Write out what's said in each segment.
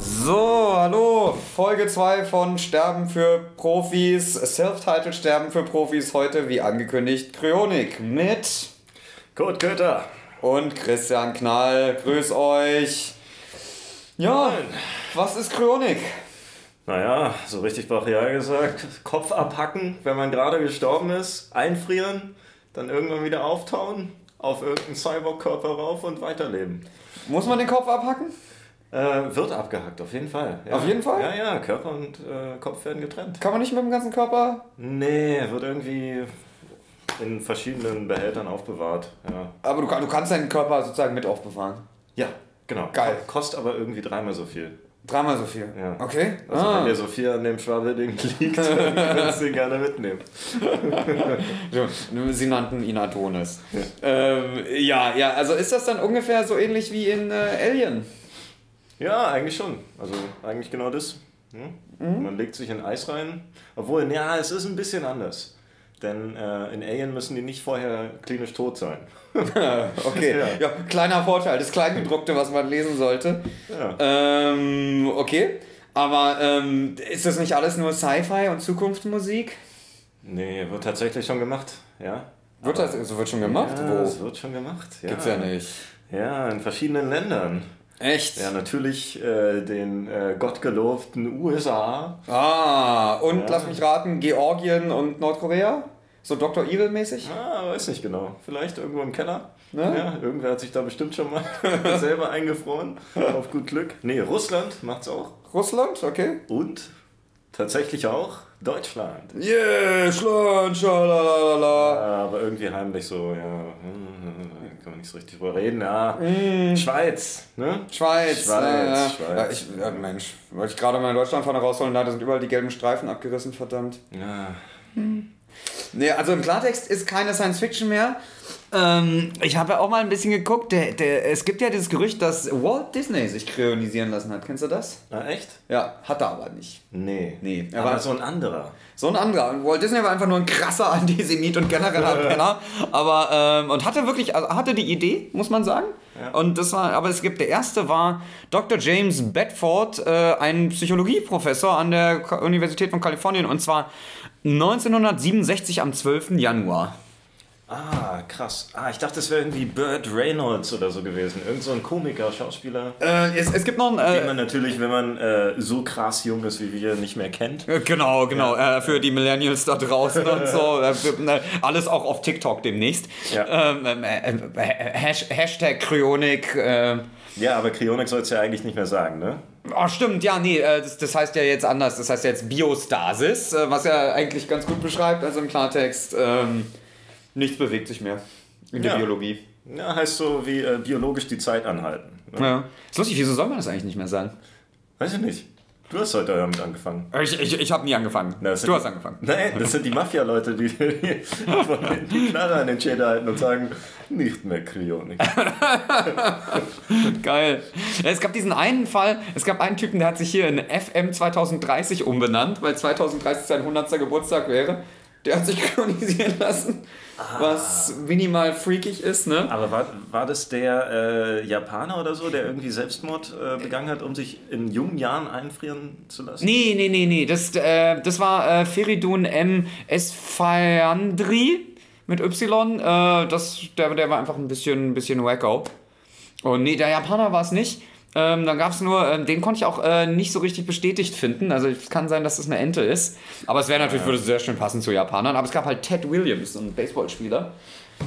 So, hallo, Folge 2 von Sterben für Profis, Self-Titled Sterben für Profis, heute wie angekündigt Kryonik mit Kurt Köter und Christian Knall, grüß euch. Ja, Moin. was ist Kryonik? Naja, so richtig brachial gesagt, Kopf abhacken, wenn man gerade gestorben ist, einfrieren, dann irgendwann wieder auftauen, auf irgendeinen Cyborg-Körper rauf und weiterleben. Muss man den Kopf abhacken? Äh, wird abgehackt, auf jeden Fall. Ja. Auf jeden Fall? Ja, ja, Körper und äh, Kopf werden getrennt. Kann man nicht mit dem ganzen Körper? Nee, wird irgendwie in verschiedenen Behältern aufbewahrt. Ja, Aber du, du kannst deinen Körper sozusagen mit aufbewahren. ja genau. Geil. Kostet aber irgendwie dreimal so viel. Dreimal so viel. Ja. Okay. Also ah. wenn dir Sophia an dem Schwabelding liegt, dann kannst du ihn gerne mitnehmen. Sie nannten ihn Adonis. Ähm, ja, ja, also ist das dann ungefähr so ähnlich wie in äh, Alien? Ja, eigentlich schon. Also eigentlich genau das. Hm? Man legt sich in Eis rein. Obwohl, ja, es ist ein bisschen anders. Denn äh, in Alien müssen die nicht vorher klinisch tot sein. okay, Ja. ja. kleiner Vorteil, das Kleingedruckte, was man lesen sollte. Ja. Ähm, okay, aber ähm, ist das nicht alles nur Sci-Fi und Zukunftsmusik? Nee, wird tatsächlich schon gemacht. Ja. Wird das also wird schon gemacht? Ja, Wo? es wird schon gemacht. Ja. Gibt's ja nicht. Ja, in verschiedenen Ländern. Echt? Ja, natürlich äh, den äh, gottgelobten USA. Ah, und Ja. lass mich raten, Georgien und Nordkorea? So Dr. Evil-mäßig? Ah, weiß nicht genau. Vielleicht irgendwo im Keller. Ne? Ja, irgendwer hat sich da bestimmt schon mal selber eingefroren. Auf gut Glück. Nee, Russland macht's auch. Russland, okay. Und tatsächlich auch Deutschland. Yeah, Schland, schalalala. Aber irgendwie heimlich so, ja, hm, kann man nicht so richtig drüber reden. Ja, Schweiz, ne? Schweiz. Schweiz, ja, ja. Schweiz. Ja, ich, ja, Mensch, wollte ich gerade mal in Deutschland vorne rausholen, da sind überall die gelben Streifen abgerissen, verdammt. Ja, Nee, also im Klartext ist keine Science Fiction mehr. Ähm, ich habe ja auch mal ein bisschen geguckt. Der, der, es gibt ja dieses Gerücht, dass Walt Disney sich kryonisieren lassen hat. Kennst du das? Na, echt? Ja, hat er aber nicht. Nee. Nee, er aber war- so ein anderer. So ein anderer. Und Walt Disney war einfach nur ein krasser Antisemit und genereller Penner. Aber, ähm, und hatte wirklich, also hatte die Idee, muss man sagen. Ja. Und das war, aber es gibt, der erste war Dr. James Bedford, äh, ein Psychologieprofessor an der Universität von Kalifornien. Und zwar 1967 am 12. Januar. Ah, krass. Ah, ich dachte, es wäre irgendwie Burt Reynolds oder so gewesen. Irgend so ein Komiker, Schauspieler. Äh, es, es gibt noch ein. Den Äh, man natürlich, wenn man äh, so krass jung ist wie wir, nicht mehr kennt. äh, Genau, genau. Äh, für die Millennials da draußen und so. Äh, äh, alles auch auf TikTok demnächst. Ja. Ähm, ähm, äh, äh, Hash, Hashtag Kryonik. Ja, aber Kryonik soll es ja eigentlich nicht mehr sagen, ne? Oh, stimmt, ja, nee, äh, das, das heißt ja jetzt anders. Das heißt ja jetzt Biostasis, äh, was ja eigentlich ganz gut beschreibt, also im Klartext. Ähm, nichts bewegt sich mehr in der Ja. Biologie. Ja, heißt so wie äh, biologisch die Zeit anhalten. Ne? Ja. Ist lustig, wieso soll man das eigentlich nicht mehr sagen? Weiß ich nicht. Du hast heute damit angefangen. Ich, ich, ich habe nie angefangen. Na, du hast angefangen. Nein, das sind die Mafia-Leute, die, die die Knarre an den Schädel halten und sagen, nicht mehr Kryonik. Geil. Es gab diesen einen Fall, es gab einen Typen, der hat sich hier in FM 2030 umbenannt, weil 2030 sein 100. Geburtstag wäre. Der hat sich chronisieren lassen, was minimal freakig ist, ne? Aber war, war das der äh, Japaner oder so, der irgendwie Selbstmord äh, begangen hat, um sich in jungen Jahren einfrieren zu lassen? Nee, nee, nee, nee. Das, äh, das war äh, Feridun M. Esfandri mit Y. Äh, das, der, der war einfach ein bisschen, ein bisschen wacko. Und nee, der Japaner war es nicht. Ähm, dann gab es nur, ähm, den konnte ich auch äh, nicht so richtig bestätigt finden. Also es kann sein, dass das eine Ente ist. Aber es wäre natürlich, würde sehr schön passen zu Japanern. Aber es gab halt Ted Williams, so ein Baseballspieler.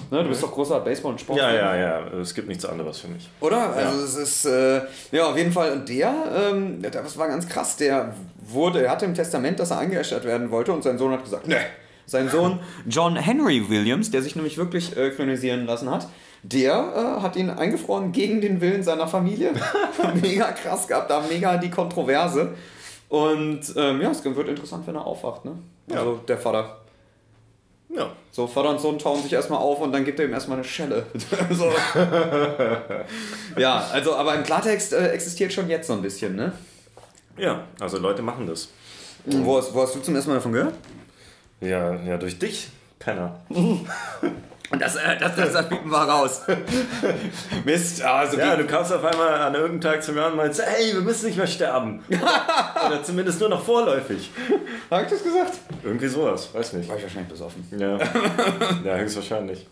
Ne, du bist doch großer Baseball- und Sport. Ja, ja, ja. Es gibt nichts anderes für mich. Oder? Also es ist, äh, ja, auf jeden Fall. Und der, ähm, der- das war ganz krass, der wurde, er hatte im Testament, dass er eingeäschert werden wollte und sein Sohn hat gesagt, ne. Sein Sohn John Henry Williams, der sich nämlich wirklich äh, klonisieren lassen hat, der äh, hat ihn eingefroren gegen den Willen seiner Familie. mega krass gehabt, da mega die Kontroverse. Und ähm, ja, es wird interessant, wenn er aufwacht, ne? Also der Vater. Ja. So, Vater und Sohn tauen sich erstmal auf und dann gibt er ihm erstmal eine Schelle. so. ja, also, aber im Klartext äh, existiert schon jetzt so ein bisschen, ne? Ja, also Leute machen das. Wo, hast, wo hast du zum ersten Mal davon gehört? Ja, ja durch dich, Penner. Und das, äh, das, das, das bieten wir raus. Mist, also Ja, du kamst auf einmal an irgendeinem Tag zu mir und meinst, hey, wir müssen nicht mehr sterben. Oder zumindest nur noch vorläufig. Hab ich das gesagt? Irgendwie sowas, weiß nicht. War ich wahrscheinlich besoffen. Ja, ja höchstwahrscheinlich.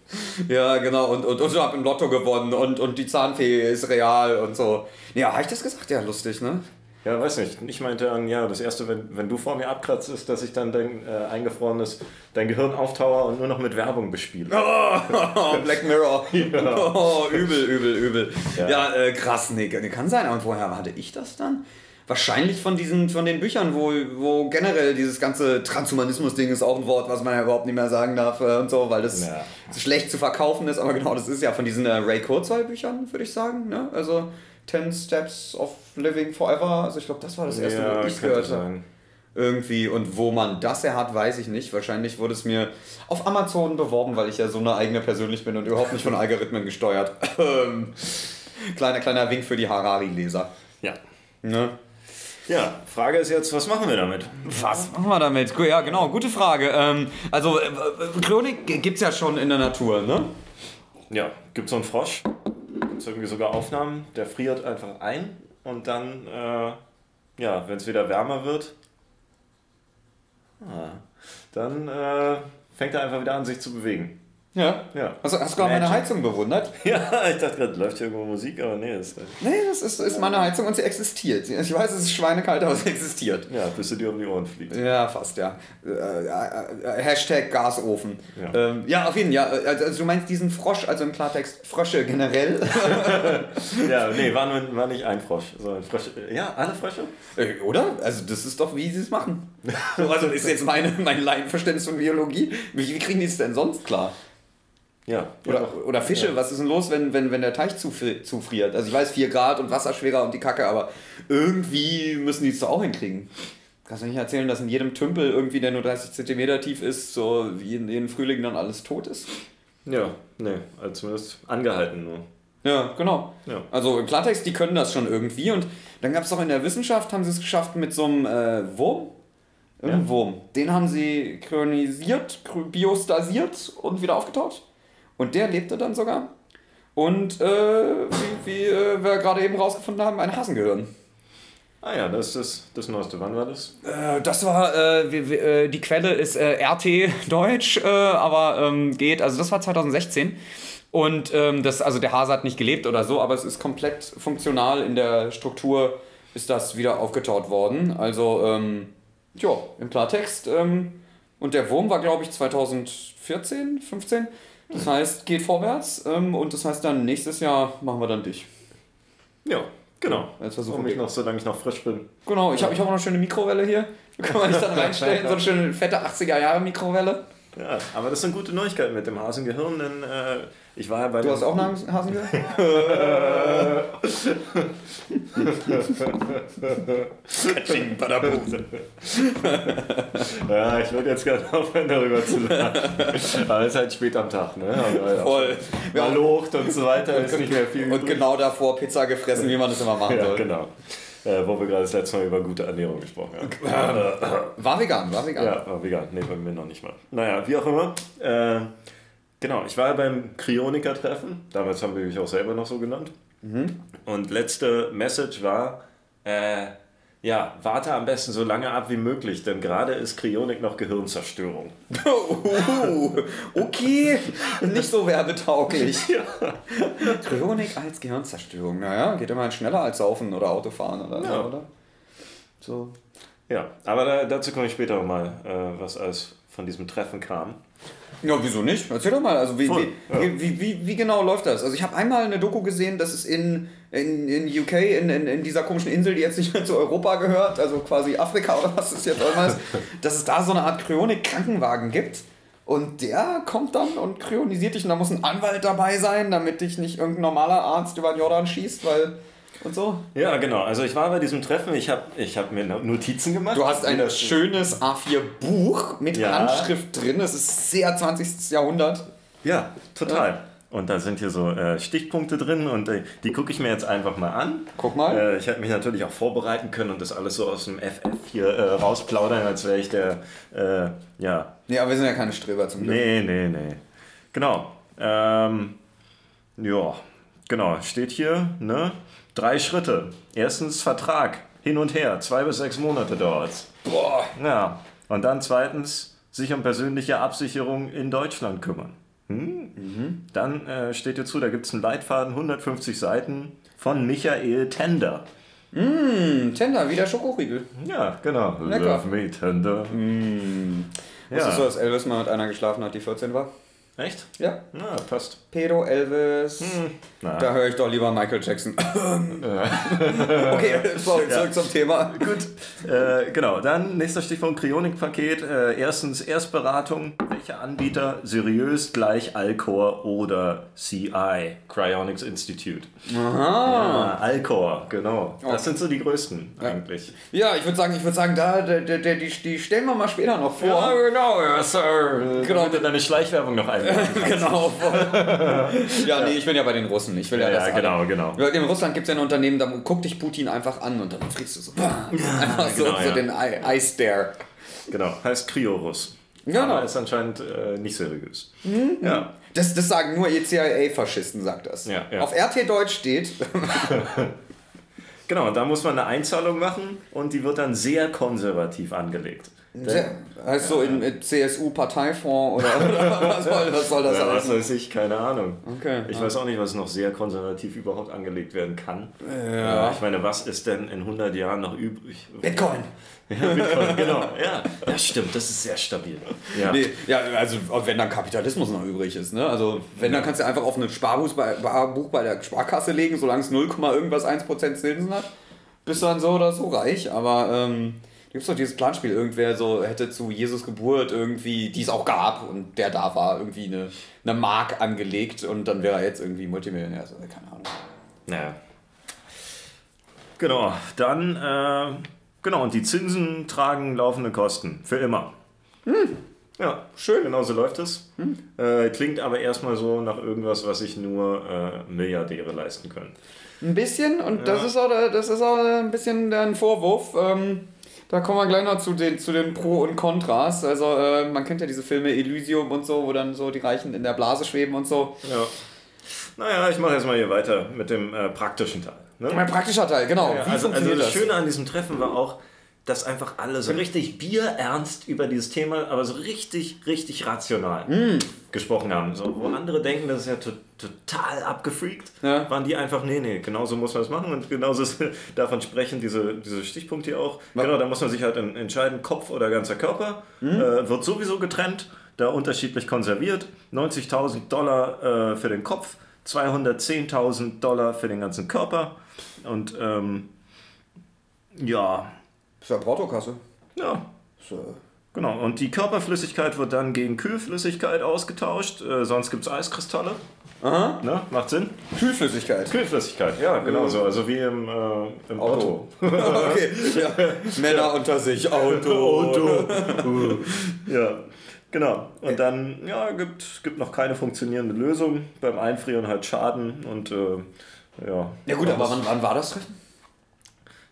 Ja, genau. Und, und, und ich hab im Lotto gewonnen und, und die Zahnfee ist real und so. Ja, hab ich das gesagt? Ja, lustig, ne? Ja, weiß nicht. Ich meinte dann, ja, das erste, wenn, wenn du vor mir abkratzt, ist, dass ich dann dein äh, eingefrorenes, dein Gehirn auftaue und nur noch mit Werbung bespiele. Oh, Black Mirror. Oh, übel, übel, übel. Ja, Ja. äh, krass, nee, nee, kann sein. Aber woher hatte ich das dann? Wahrscheinlich von diesen, von den Büchern, wo, wo generell dieses ganze Transhumanismus-Ding ist auch ein Wort, was man ja überhaupt nicht mehr sagen darf äh, und so, weil das Ja. schlecht zu verkaufen ist. Aber genau, das ist ja von diesen äh, Ray Kurzweil-Büchern, würde ich sagen. Ne? Also 10 Steps of Living Forever. Also ich glaube, das war das erste, ja, wo ich gehört habe irgendwie. Und wo man das her hat, weiß ich nicht. Wahrscheinlich wurde es mir auf Amazon beworben, weil ich ja so eine eigene persönlich bin und überhaupt nicht von Algorithmen gesteuert. Ähm, kleiner, kleiner Wink für die Harari-Leser. Ja. Ne? Ja, Frage ist jetzt, was machen wir damit? Was machen wir damit? Ja, genau, gute Frage. Ähm, also, äh, äh, Chronik gibt es ja schon in der Natur, ne? Ja, gibt so einen Frosch, gibt irgendwie sogar Aufnahmen, der friert einfach ein und dann, äh, ja, wenn es wieder wärmer wird, ah, dann äh, fängt er einfach wieder an, sich zu bewegen. Ja. Ja. Hast, du- hast du gerade meine. Heizung bewundert? Ja, ich dachte gerade, läuft hier irgendwo Musik, aber nee, ist, Nee, das ist, ist meine Heizung und sie existiert. Ich weiß, es ist schweinekalt, aber sie existiert. ja, bis sie dir um die Ohren fliegt. Ja, fast, ja. Äh, äh, äh, Hashtag Gasofen. Ja. Ähm, ja, auf jeden Fall. Ja, also, also du meinst diesen Frosch, also im Klartext Frösche generell? Ja, nee, war, nur, war nicht ein Frosch, sondern Frösche. Ja, alle Frösche? Äh, Oder? Also das ist doch, wie sie es machen. So, also ist jetzt meine, mein Laienverständnis von Biologie. Wie, wie kriegen die es denn sonst klar? Ja. Oder, ja. oder Fische, Ja. was ist denn los, wenn, wenn, wenn der Teich zufri- zufriert? Also ich weiß, 4 Grad und Wasser schwerer und die Kacke, aber irgendwie müssen die es doch auch hinkriegen. Kannst du nicht erzählen, dass in jedem Tümpel irgendwie, der nur 30 Zentimeter tief ist, so wie in den Frühling dann alles tot ist? Ja, nee, also zumindest angehalten nur. Ja, genau. Ja. Also im Klartext, die können das schon irgendwie. Und dann gab es doch in der Wissenschaft, haben sie es geschafft mit so einem äh, Wurm. Irgendein Ja. Wurm. Den haben sie chronisiert, chro- biostasiert und wieder aufgetaut. Und der lebte dann sogar. Und äh, wie, wie äh, wir gerade eben rausgefunden haben, ein Hasengehirn. Ah ja, das ist das, Neueste. Wann war das? Äh, das war, äh, wie, wie, äh, die Quelle ist äh, RT Deutsch, äh, aber ähm, geht, also das war 2016. Und ähm, das, also der Hase hat nicht gelebt oder so, aber es ist komplett funktional in der Struktur, ist das wieder aufgetaut worden. Also, ähm, ja, im Klartext. Ähm, und der Wurm war, glaube ich, 2014, 15. Das heißt, geht vorwärts. Ähm, und das heißt dann, nächstes Jahr machen wir dann dich. Ja, genau. Jetzt versuchen wir. noch, solange ich noch frisch bin. Genau, ich habe ich hab auch noch eine schöne Mikrowelle hier. Da kann man nicht dann reinstellen, so eine schöne fette 80er-Jahre-Mikrowelle. Ja, aber das sind gute Neuigkeiten mit dem Hasengehirn, denn äh, ich war ja bei Du hast auch einen Hasengehirn? Katsching, badabum. Ja, ich würde jetzt gerne aufhören, darüber zu lachen. Aber es ist halt spät am Tag, ne? Aber Voll. Mal locht und so weiter, ist nicht mehr viel Und übrig. genau davor Pizza gefressen, wie man das immer machen Ja, soll. genau. Äh, wo wir gerade das letzte Mal über gute Ernährung gesprochen haben. War vegan, war vegan. Ja, aber vegan. Nee, bei mir noch nicht mal. Naja, wie auch immer. Äh, genau, ich war beim Kryoniker-Treffen. Damals haben wir mich auch selber noch so genannt. Und letzte Message war, äh, ja, warte am besten so lange ab wie möglich, denn gerade ist Kryonik noch Gehirnzerstörung. Uh, okay, nicht so werbetauglich. Kryonik als Gehirnzerstörung. Naja, geht immerhin schneller als Saufen oder Autofahren oder Ja. so, oder? So. Ja, aber da, dazu komme ich später nochmal, äh, was alles von diesem Treffen kam. Ja, wieso nicht? Erzähl doch mal, also wie, Voll, wie, ja. wie, wie, wie, genau läuft das? Also ich habe einmal eine Doku gesehen, das ist in, in, in UK, in, in, in dieser komischen Insel, die jetzt nicht mehr zu Europa gehört, also quasi Afrika oder was es jetzt immer ist, dass es da so eine Art Kryonik-Krankenwagen gibt. Und der kommt dann und kryonisiert dich und da muss ein Anwalt dabei sein, damit dich nicht irgendein normaler Arzt über den Jordan schießt, weil und so. Ja, genau. Also ich war bei diesem Treffen, ich habe ich hab mir Notizen gemacht. Du hast ein schönes A4-Buch mit Ja. Handschrift drin, das ist sehr 20. Jahrhundert. Ja, total. Und da sind hier so äh, Stichpunkte drin und äh, die gucke ich mir jetzt einfach mal an. Guck mal. Äh, ich hätte mich natürlich auch vorbereiten können und das alles so aus dem FF hier äh, rausplaudern, als wäre ich der, äh, ja, Nee, aber wir sind ja keine Streber zum Glück. nee, nee, nee. Genau. Ähm, ja, genau, steht hier, ne? Drei Schritte. Erstens Vertrag, hin und her, zwei bis sechs Monate dauert's. Boah. Ja, und dann zweitens sich um persönliche Absicherung in Deutschland kümmern. Hm? Dann äh, steht hier zu, da gibt es einen Leitfaden, 150 Seiten von Michael Tender. Hm, Tender, wie der Schokoriegel. Ja, genau. Lecker. Love me tender. Ja. Ist so, dass Elvis mal mit einer geschlafen hat, die 14 war? Echt? Ja. Na, passt. Pedo, Elvis. Na. Da höre ich doch lieber Michael Jackson. okay, sorry, zurück zum Thema. Gut, äh, genau. Dann nächster Stichpunkt Kryonik-Paket. Äh, erstens Erstberatung. Welcher Anbieter? Seriös gleich Alcor oder CI, Cryonics Institute. Aha. Ah, Alcor, genau. Das sind so die größten eigentlich. Ja, ich würde sagen, ich würde sagen, da, der, die, die stellen wir mal später noch vor. genau, ja, Sir. Genau. Genau. Deine Schleichwerbung noch einbauen. genau. ja, nee, ich bin ja bei den Russen. Ich will ja, Ja, das ja, alle. genau, genau. In Russland gibt es ja ein Unternehmen, da guckt dich Putin einfach an und dann friest du so. Einfach so, genau, so ja. den Eye Eye Stare. Genau, heißt Kriorus. Genau. Aber ist anscheinend äh, nicht seriös. Ja. Das, das sagen nur ihr CIA-Faschisten, sagt das. Ja, ja. Auf RT Deutsch steht, Genau, da muss man eine Einzahlung machen und die wird dann sehr konservativ angelegt. Heißt so in, in CSU-Parteifonds oder, oder was, soll, was soll das Ja, was weiß ich, keine Ahnung. Okay. Ich weiß auch nicht, was noch sehr konservativ überhaupt angelegt werden kann. Ja. Äh, Ich meine, was ist denn in 100 Jahren noch übrig? Bitcoin. Ja, Bitcoin, genau. Ja. ja, stimmt, das ist sehr stabil. Ja. Nee, ja, also wenn dann Kapitalismus noch übrig ist, ne? Also wenn, dann kannst du einfach auf ein Sparbuch bei, bei der Sparkasse legen, solange es 0, irgendwas 1% Zinsen hat, bist du dann so oder so reich. Aber ähm, gibt es doch dieses Planspiel, irgendwer so hätte zu Jesus Geburt irgendwie, die es auch gab und der da war, irgendwie eine, eine Mark angelegt und dann wäre er jetzt irgendwie Multimillionär. Also, keine Ahnung. Naja. Genau, dann, äh, genau, und die Zinsen tragen laufende Kosten. Für immer. Ja, schön. Genau so läuft es. Äh, klingt aber erstmal so nach irgendwas, was sich nur äh, Milliardäre leisten können. Ein bisschen, und das, ist auch, das ist auch ein bisschen ein Vorwurf. Ähm, da kommen wir gleich noch zu den, zu den Pro und Kontras. Also, äh, man kennt ja diese Filme Elysium und so, wo dann so die Reichen in der Blase schweben und so. Ja. Naja, ich mache jetzt mal hier weiter mit dem äh, praktischen Teil. Ne? Mein praktischer Teil, genau. Ja, also, also das Schöne an diesem Treffen war auch, dass einfach alle so richtig bierernst über dieses Thema, aber so richtig, richtig rational Mm. gesprochen haben. So, wo andere denken, das ist ja to total abgefreakt, Ja. waren die einfach, nee, nee, genauso muss man es machen und genauso ist- davon sprechen diese, diese Stichpunkte hier auch. Genau, da muss man sich halt en- entscheiden, Kopf oder ganzer Körper. Mm. Äh, wird sowieso getrennt, da unterschiedlich konserviert. 90.000 Dollar äh, für den Kopf, 210.000 Dollar für den ganzen Körper. Und ähm, ja, ist ja Portokasse. ja, So. genau. Und die Körperflüssigkeit wird dann gegen Kühlflüssigkeit ausgetauscht. Äh, sonst gibt es Eiskristalle. Aha. Ne? Macht Sinn? Kühlflüssigkeit. Kühlflüssigkeit, ja, genau so. Also wie im, äh, im Auto. okay, ja. Männer unter sich, Auto. Auto. ja, genau. Und dann, ja, gibt, gibt noch keine funktionierende Lösung. Beim Einfrieren halt Schaden und äh, ja. Ja gut, aber wann, wann war das Treffen?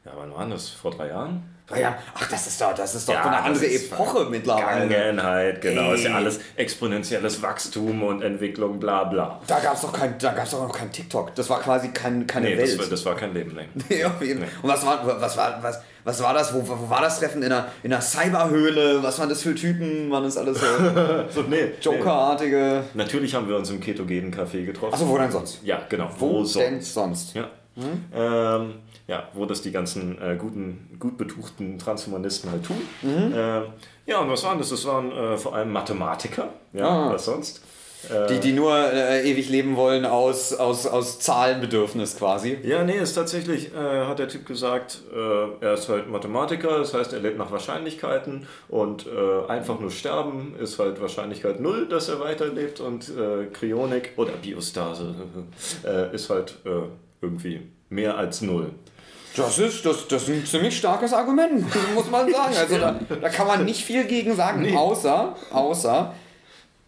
Ja, wann war das? Vor drei Jahren? Drei Jahre. Ach, das ist doch, das ist doch Ja, eine andere Epoche mittlerweile. Vergangenheit, genau. Ist ja Ey. alles exponentielles Wachstum und Entwicklung, bla bla. Da gab es doch kein, da gab's doch noch kein TikTok. Das war quasi kein, keine Nee, Welt. das war, das war kein Leben lang. Nee, auf jeden Fall. Und was war, was war, was, was war das? Wo, wo war das Treffen? In einer, in einer Cyberhöhle? Was waren das für Typen? Waren das alles so, so Nee, Joker-artige? Natürlich haben wir uns im ketogenen Café getroffen. Achso, wo denn sonst? Ja, genau. Wo, sonst? denn sonst? Ja. Ähm, ja, wo das die ganzen äh, guten, gut betuchten Transhumanisten halt tun. Ähm, ja, und was waren das? Das waren äh, vor allem Mathematiker. Ja, Ah. was sonst? Äh, Die, die nur äh, ewig leben wollen aus, aus, aus Zahlenbedürfnis quasi. ja, nee, ist tatsächlich, äh, hat der Typ gesagt, äh, er ist halt Mathematiker, das heißt, er lebt nach Wahrscheinlichkeiten und äh, einfach nur sterben ist halt Wahrscheinlichkeit null, dass er weiterlebt und äh, Kryonik oder Biostase äh, ist halt äh, irgendwie mehr als null. Das ist, das, das ist ein ziemlich starkes Argument, muss man sagen. Also da, da kann man nicht viel gegen sagen, außer, außer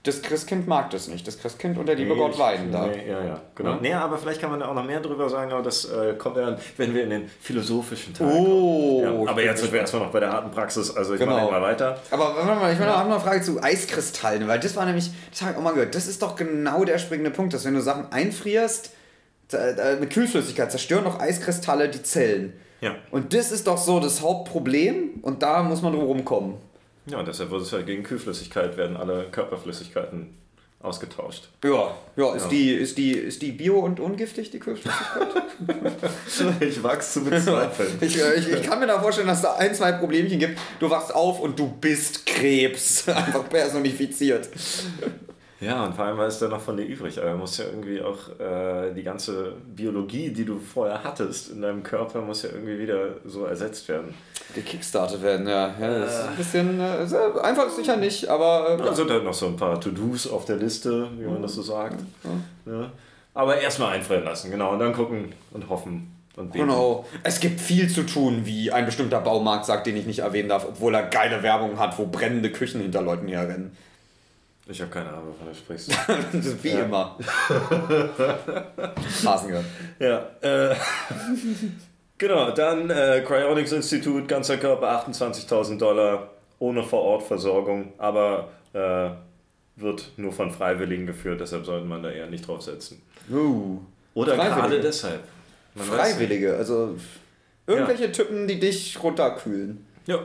das Christkind mag das nicht. Das Christkind und der liebe Nee, Gott weiden da. Nee, ja, ja, genau. Ja. Nee, aber vielleicht kann man da auch noch mehr drüber sagen, aber das äh, kommt ja dann, wenn wir in den philosophischen Teil Oh, kommen. Ja, aber jetzt sind wir erstmal noch bei der harten Praxis, also ich Genau. mache mal weiter. Aber warte mal, ich will noch hab noch eine Frage zu Eiskristallen, weil das war nämlich, das habe ich auch mal gehört, das ist doch genau der springende Punkt, dass wenn du Sachen einfrierst, mit Kühlflüssigkeit zerstören doch Eiskristalle die Zellen. Ja. Und das ist doch so das Hauptproblem und da muss man drum rumkommen. Ja, und deshalb wird es ja gegen Kühlflüssigkeit werden alle Körperflüssigkeiten ausgetauscht. Ja, ja, ist, Ja. Die, ist, die, ist die bio- und ungiftig, die Kühlflüssigkeit? ich wachs zu bezweifeln. ich, äh, ich, ich kann mir da vorstellen, dass da ein, zwei Problemchen gibt. Du wachst auf und du bist Krebs. Einfach personifiziert. Ja, und vor allem, was ist da noch von dir übrig? Aber muss ja irgendwie auch äh, die ganze Biologie, die du vorher hattest in deinem Körper, muss ja irgendwie wieder so ersetzt werden. Gekickstartet werden, ja. ja das ist ein bisschen äh, einfach sicher nicht, aber äh, Da sind halt noch so ein paar To-Dos auf der Liste, wie man das so sagt. Ja. Aber erstmal einfrieren lassen, genau, und dann gucken und hoffen und beten. Genau. Es gibt viel zu tun, wie ein bestimmter Baumarkt sagt, den ich nicht erwähnen darf, obwohl er geile Werbung hat, wo brennende Küchen hinter Leuten herrennen. Ich habe keine Ahnung, wovon du sprichst. Wie immer. Hasengehört. ja, äh, genau, dann äh, Cryonics Institut, ganzer Körper, 28.000 Dollar, ohne Vor-Ort-Versorgung, aber äh, wird nur von Freiwilligen geführt, deshalb sollte man da eher nicht drauf setzen. Uh. Oder Freiwillige. gerade deshalb. Man. Freiwillige, also irgendwelche Typen, die dich runterkühlen. Ja,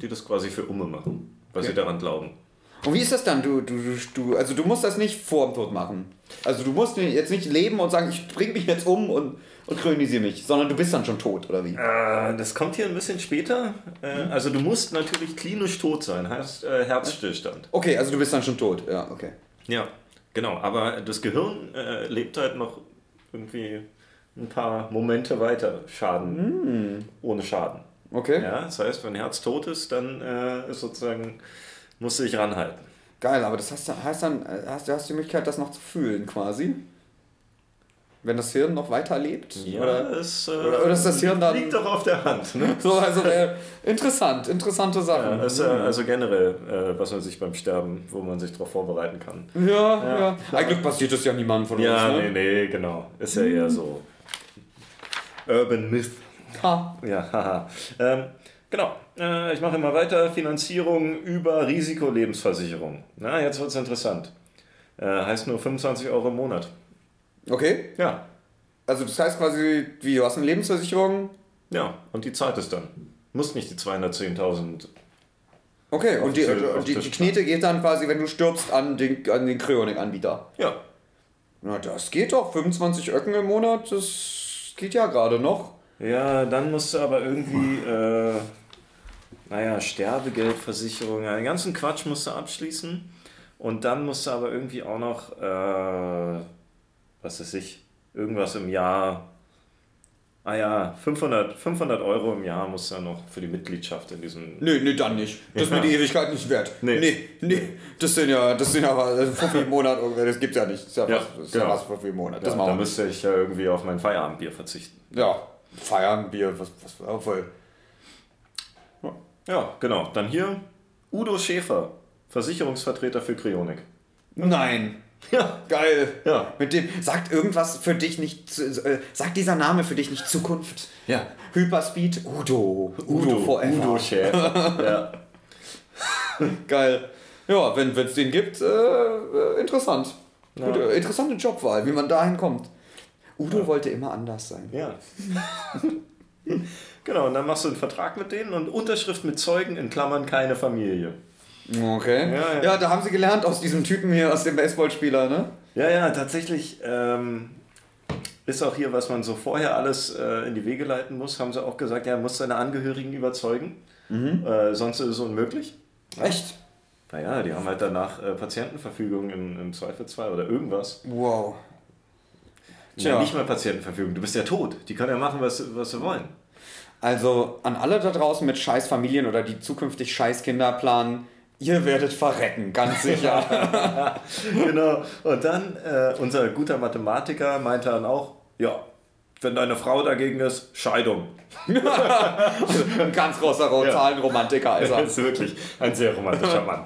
die das quasi für Umme machen, weil sie Okay. daran glauben. Und wie ist das dann? Du, du, du, also du musst das nicht vor dem Tod machen. Also du musst jetzt nicht leben und sagen, ich bring mich jetzt um und, und krönisiere mich, sondern du bist dann schon tot, oder wie? Äh, das kommt hier ein bisschen später. Äh, also du musst natürlich klinisch tot sein, heißt äh, Herzstillstand. Okay, also du bist dann schon tot, ja, okay. Ja, genau. Aber das Gehirn äh, lebt halt noch irgendwie ein paar Momente weiter. Schaden. Ohne Schaden. Okay, Ja, das heißt, wenn Herz tot ist, dann äh, ist sozusagen, musst du dich ranhalten. geil, aber das heißt, dann- heißt dann, äh, hast, du hast die Möglichkeit, das noch zu fühlen quasi? Wenn das Hirn noch weiterlebt? Ja, Oder? es, äh, oder- oder ist das Hirn dann- liegt doch auf der Hand. Ne? So, also äh, interessant, interessante Sachen. Ja, äh, also generell, äh, was man sich beim Sterben, wo man sich darauf vorbereiten kann. ja, Ja. ja. Eigentlich passiert das ja niemandem von Ja, uns, nee, ne? nee, genau. Ist ja eher so Urban Myth. Ha. Ja, haha. ähm, genau. Äh, ich mache mal weiter. Finanzierung über Risikolebensversicherung. Na, jetzt wird es interessant. Äh, heißt nur 25 Euro im Monat. Okay, Ja. also das heißt quasi, wie, du hast eine Lebensversicherung, Ja, und die zahlt es dann. Muss nicht die 210.000. Okay, und die, den- auf und die, die Knete geht dann quasi, wenn du stirbst, an den, an den Kryonik-Anbieter. Ja. Na, das geht doch. 25 Öcken im Monat, das geht ja gerade noch. Ja, dann musst du aber irgendwie, äh, naja, Sterbegeldversicherung, ja, den ganzen Quatsch musst du abschließen. Und dann musst du aber irgendwie auch noch, äh, was weiß ich, irgendwas im Jahr, ah ja, 500, 500 Euro im Jahr musst du dann noch für die Mitgliedschaft in diesem... Nee, nee, dann nicht. Das ist mir die Ewigkeit nicht wert. Nee. Nee, nee. Das sind ja, das sind ja was, Fuffi im Monat, das gibt's ja nicht. Das ist ja, Ja, was, das ist ja genau. was Fuffi im Monat. Ja, Das da machen wir. müsste ich ja irgendwie auf mein Feierabendbier verzichten. Ja, feiern, Bier, was, was, obwohl. Ja, genau. Dann hier Udo Schäfer, Versicherungsvertreter für Kryonik. Nein. Ja, Geil. ja. Mit dem, sagt irgendwas für dich nicht, äh, sagt dieser Name für dich nicht Zukunft? Ja. Hyperspeed, Udo. Udo, forever. Udo Schäfer. ja. Geil. Ja, wenn es den gibt, äh, äh, interessant. Ja. Gute, interessante Jobwahl, wie man dahin kommt. Udo wollte immer anders sein. Ja. genau, und dann machst du einen Vertrag mit denen und Unterschrift mit Zeugen in Klammern keine Familie. Okay. Ja, Ja, ja. da haben sie gelernt aus diesem Typen hier, aus dem Baseballspieler, ne? Ja, ja, tatsächlich ähm, ist auch hier, was man so vorher alles äh, in die Wege leiten muss, haben sie auch gesagt, ja, muss seine Angehörigen überzeugen, äh, sonst ist es unmöglich. Echt? Naja, die haben halt danach äh, Patientenverfügung im, im Zweifelsfall oder irgendwas. Wow. Ja, Tja. nicht mal Patientenverfügung, du bist ja tot. Die können ja machen, was, was sie wollen. Also an alle da draußen mit scheiß Familien oder die zukünftig scheiß Kinder planen, ihr werdet verrecken, ganz sicher. genau. Und dann, äh, unser guter Mathematiker meinte dann auch, ja, Wenn deine Frau dagegen ist, Scheidung. Ein ganz großer Zahlenromantiker ist Er er. ist wirklich ein sehr romantischer Mann.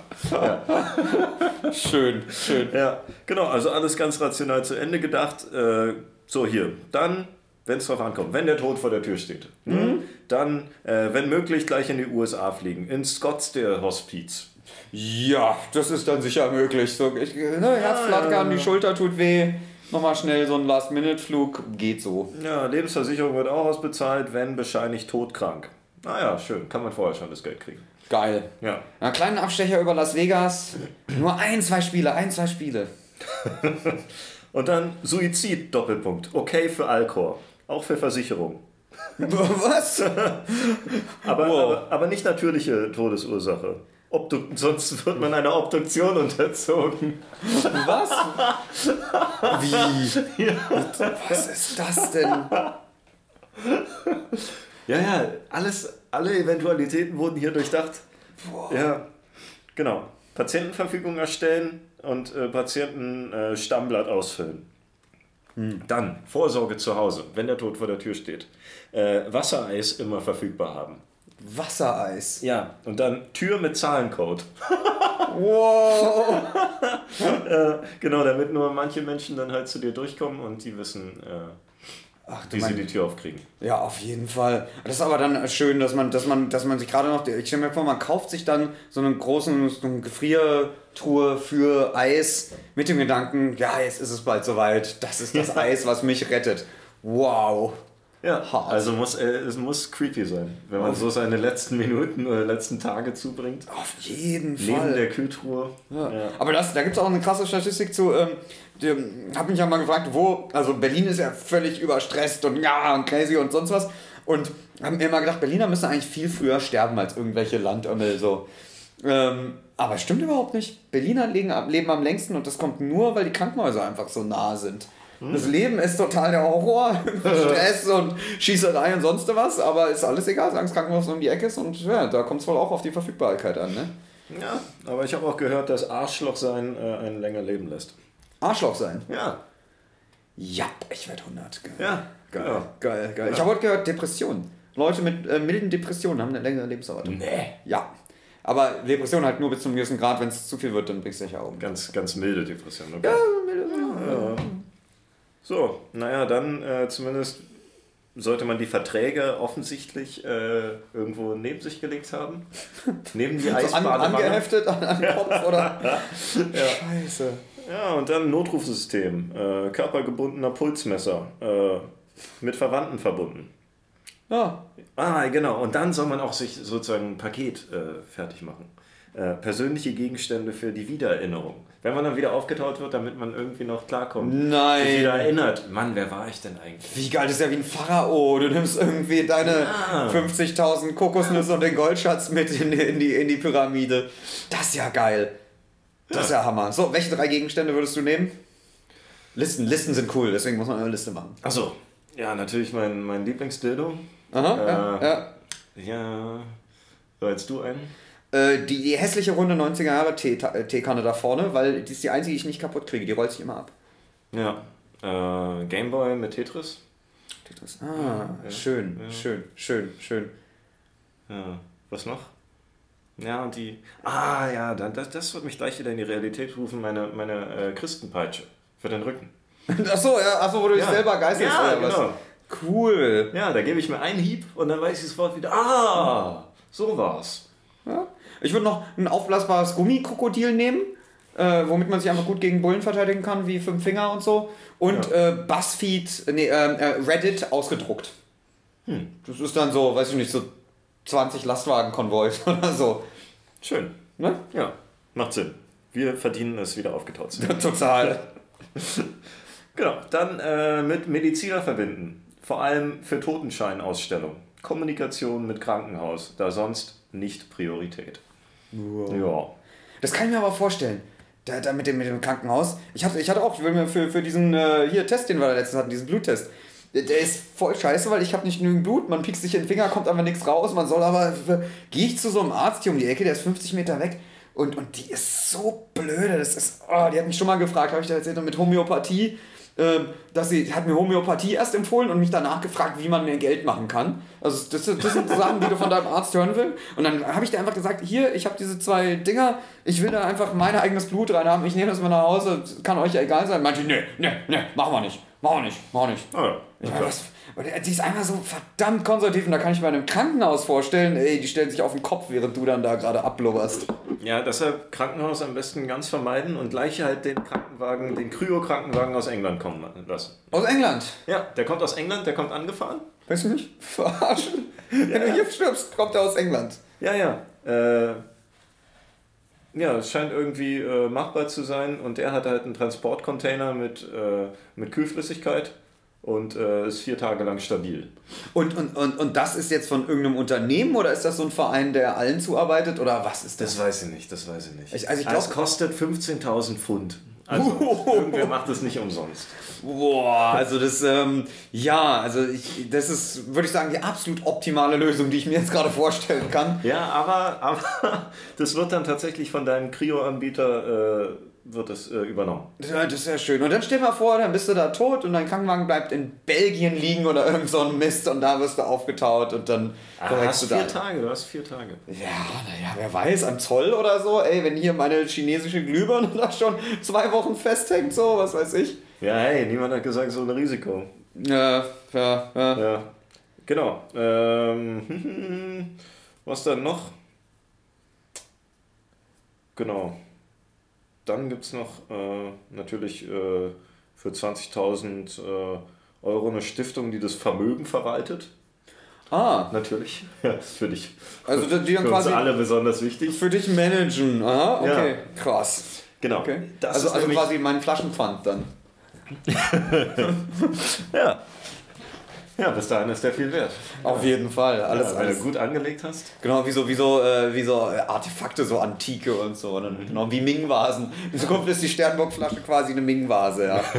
Schön, schön. Ja, genau, also alles ganz rational zu Ende gedacht. Äh, so, hier, dann, wenn es drauf ankommt, wenn der Tod vor der Tür steht, ne, dann, äh, wenn möglich, gleich in die USA fliegen, ins Scottsdale Hospiz. Ja, das ist dann sicher möglich. So, ich, ne, Herzflattern, die Schulter tut weh. Nochmal schnell so ein Last-Minute-Flug. Geht so. Ja, Lebensversicherung wird auch ausbezahlt, wenn bescheinigt todkrank. Naja, schön, kann man vorher schon das Geld kriegen. Geil. Ja. Einen kleinen Abstecher über Las Vegas. Nur ein, zwei Spiele, ein, zwei Spiele. Und dann Suizid, Doppelpunkt. Okay für Alkor. Auch für Versicherung. Was? Aber, Wow. aber, aber nicht natürliche Todesursache. Obdu sonst wird man einer Obduktion unterzogen. Was? Wie? Was ist das denn? Ja, ja, alles, alle Eventualitäten wurden hier durchdacht. Ja, genau. Patientenverfügung erstellen und äh, Patienten äh, Stammblatt ausfüllen. Dann Vorsorge zu Hause, wenn der Tod vor der Tür steht. Äh, Wassereis immer verfügbar haben. Wassereis. Ja, und dann Tür mit Zahlencode. Wow. Genau, damit nur manche Menschen dann halt zu dir durchkommen und die wissen, äh, Ach, du wie sie mein, die Tür aufkriegen. ja, auf jeden Fall. Das ist aber dann schön, dass man, dass man, dass man sich gerade noch, ich stelle mir vor, man kauft sich dann so einen großen so eine Gefriertruhe für Eis mit dem Gedanken, ja, jetzt ist es bald soweit. Das ist das Eis, was mich rettet. Wow. Ja, Hart. also muss, äh, es muss creepy sein, wenn man so seine letzten Minuten oder letzten Tage zubringt. Auf jeden Neben Fall. der Kühltruhe. Ja. Aber das, da gibt es auch eine krasse Statistik zu. Ähm, die habe mich ja mal gefragt, wo, also Berlin ist ja völlig überstresst und ja und crazy und sonst was. Und haben mir immer gedacht, Berliner müssen eigentlich viel früher sterben als irgendwelche Landömmel so. Ähm, aber stimmt überhaupt nicht. Berliner leben, leben am längsten und das kommt nur, weil die Krankenhäuser einfach so nah sind. Das Leben ist total der Horror, Stress und Schießerei und sonst was, aber ist alles egal, solange das Krankenhaus um die Ecke ist und ja, da kommt es wohl auch auf die Verfügbarkeit an, ne? Ja, aber ich habe auch gehört, dass Arschloch sein äh, einen länger leben lässt. Arschloch sein. Ja, Ja, ich werde 100. Geil. ja, Geil, ja. geil, geil. Ich habe heute gehört, Depressionen. Leute mit äh, milden Depressionen haben eine längere Lebenserwartung. Nee. Ja. Aber Depression halt nur bis zum gewissen Grad, wenn es zu viel wird, dann bringst du dich ja um. Ganz, ganz milde Depression. Okay. Ja, milde- Ja. So, naja, dann äh, zumindest sollte man die Verträge offensichtlich äh, irgendwo neben sich gelegt haben. Neben die So an, Eisbadewanne. angeheftet an, an den Kopf oder? Scheiße. Ja, und dann Notrufsystem, äh, körpergebundener Pulsmesser, äh, mit Verwandten verbunden. Ja. Ah, genau. Und dann soll man auch sich sozusagen ein Paket äh, fertig machen. Äh, persönliche Gegenstände für die Wiedererinnerung. Wenn man dann wieder aufgetaut wird, damit man irgendwie noch klarkommt. Nein. Sich wieder erinnert. Mann, wer war ich denn eigentlich? Wie geil, das ist ja wie ein Pharao. Du nimmst irgendwie deine Ja. 50.000 Kokosnüsse und den Goldschatz mit in die, in, die, in die Pyramide. Das ist ja geil. Das ist ja Hammer. So, welche drei Gegenstände würdest du nehmen? Listen, Listen sind cool, deswegen muss man eine Liste machen. Achso. Ja, natürlich mein, mein Lieblingsdildo. Aha, Äh, ja, ja. Ja. So, jetzt du einen? Äh, die, die hässliche runde 90er Jahre äh, Teekanne da vorne, weil die ist die einzige, die ich nicht kaputt kriege. Die rollt sich immer ab. Ja. Äh, Gameboy mit Tetris. Tetris. Ah, Ja, schön, ja. schön, schön, schön. Ja. Was noch? Ja, und die. Ah, ja, dann, das, das wird mich gleich wieder in die Realität rufen, meine, meine äh, Christenpeitsche. Für den Rücken. Achso, ja, achso, wo du dich Ja. selber geißelst Ja, oder was? genau. Cool. Ja, da gebe ich mir einen Hieb und dann weiß ich sofort wieder. Ah, so war's. Ja. Ich würde noch ein aufblasbares Gummikrokodil nehmen, äh, womit man sich einfach gut gegen Bullen verteidigen kann, wie Fünf Finger und so. Und äh, BuzzFeed, nee, ähm, äh, Reddit ausgedruckt. Hm. Das ist dann so, weiß ich nicht, so 20 Lastwagenkonvois oder so. Schön. Ne? Ja, macht Sinn. Wir verdienen es, wieder aufgetaut zu werden. Total. Genau, dann äh, mit Mediziner verbinden. Vor allem für Totenscheinausstellung. Kommunikation mit Krankenhaus, da sonst nicht Priorität. Ja. Das kann ich mir aber vorstellen. Da, da mit, dem, mit dem Krankenhaus. Ich hatte, ich hatte auch, ich will mir für, für diesen äh, hier Test, den wir da letztens hatten, diesen Bluttest. Der, ist voll scheiße, weil ich habe nicht genügend Blut. Man piekst sich in den Finger, kommt einfach nichts raus. Man soll aber. Gehe ich zu so einem Arzt hier um die Ecke, der ist 50 Meter weg. Und, und die ist so blöde. Das ist, oh, die hat mich schon mal gefragt, habe ich da erzählt, mit Homöopathie. ähm, dass sie hat mir Homöopathie erst empfohlen und mich danach gefragt, wie man mehr Geld machen kann. Also das, das sind Sachen, die du von deinem Arzt hören willst. Und dann habe ich dir einfach gesagt, hier, ich habe diese zwei Dinger, ich will da einfach mein eigenes Blut rein haben, ich nehme das mal nach Hause, kann euch ja egal sein. Manche, nee, nee, nee, machen wir nicht, wir nicht, wir nicht. Ah, Ich meine, was, die ist einfach so verdammt konservativ und da kann ich mir in einem Krankenhaus vorstellen, ey, die stellen sich auf den Kopf, während du dann da gerade ablubberst. Ja, deshalb Krankenhaus am besten ganz vermeiden und gleich halt den Krankenwagen, den Kryo-Krankenwagen aus England kommen lassen. Aus England. Ja, der kommt aus England, der kommt angefahren. Weißt du mich? Verarschen. Wenn du hier stirbst, kommt er aus England. Ja, ja. Äh, ja, es scheint irgendwie äh, machbar zu sein und er hat halt einen Transportcontainer mit, äh, mit Kühlflüssigkeit und äh, ist vier Tage lang stabil. Und, und, und, und das ist jetzt von irgendeinem Unternehmen oder ist das so ein Verein, der allen zuarbeitet oder was ist das? Das weiß ich nicht, das weiß ich nicht. Ich- also ich es glaub- kostet 15.000 Pfund. Also, irgendwer macht es nicht umsonst. Boah, also das, ähm, ja, also ich, das ist, würde ich sagen, die absolut optimale Lösung, die ich mir jetzt gerade vorstellen kann. Ja, aber, aber das wird dann tatsächlich von deinem Cryo-Anbieter äh, wird es äh, übernommen. Ja, das ist ja schön. Und dann stell dir mal vor, dann bist du da tot und dein Krankenwagen bleibt in Belgien liegen oder irgend so ein Mist und da wirst du aufgetaut und dann Ah, du korrekst hast du vier da. Tage, du hast vier Tage. Ja, naja, wer weiß, am Zoll oder so, ey, wenn hier meine chinesische Glühbirne da schon zwei Wochen festhängt, so, was weiß ich. Ja, hey, niemand hat gesagt, so ein Risiko. Ja, ja, ja. Ja, genau. Ähm, was dann noch? Genau. Dann gibt es noch äh, natürlich äh, für 20.000 äh, Euro eine Stiftung, die das Vermögen verwaltet. Ah, Natürlich. Ja, ist für dich. Also die- dann für uns quasi- alle besonders wichtig. für dich managen. Aha, okay, Ja. krass. Genau. Okay. Also also quasi mein Flaschenpfand dann. Ja. Ja, bis dahin ist der viel wert. Auf jeden Fall. Alles, ja, wenn alles. du gut angelegt hast. Genau, wie so, wie so, äh, wie so äh, Artefakte, so Antike und so. Und dann, Genau, wie Ming-Vasen. In Zukunft ist die Sternburg-Flasche quasi eine Ming-Vase, ja.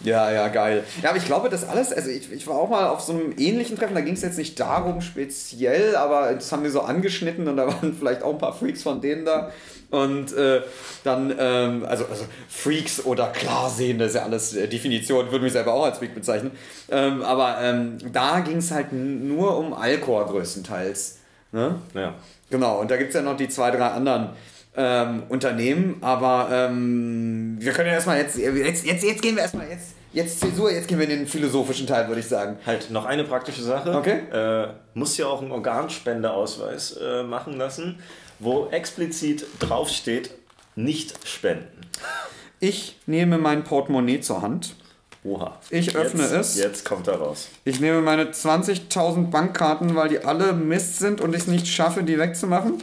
Ja, ja, geil. Ja, aber ich glaube, das alles, also ich, ich war auch mal auf so einem ähnlichen Treffen, da ging es jetzt nicht darum speziell, aber das haben wir so angeschnitten und da waren vielleicht auch ein paar Freaks von denen da. Und äh, dann, ähm, also, also Freaks oder Klarsehende, ist ja alles äh, Definition, würde mich selber auch als Freak bezeichnen. Ähm, aber ähm, da ging es halt nur um Alkohol größtenteils. Ne? Ja. Genau, und da gibt es ja noch die zwei, drei anderen ähm, Unternehmen, aber ähm, wir können ja erstmal jetzt, jetzt, jetzt, jetzt gehen wir erstmal, jetzt, jetzt Zäsur, jetzt gehen wir in den philosophischen Teil, würde ich sagen. Halt noch eine praktische Sache. Okay. Äh, muss ja auch einen Organspendeausweis äh, machen lassen, wo explizit draufsteht, nicht spenden. Ich nehme mein Portemonnaie zur Hand. Oha. Ich öffne jetzt, es. Jetzt kommt er raus. Ich nehme meine 20.000 Bankkarten, weil die alle Mist sind und ich es nicht schaffe, die wegzumachen.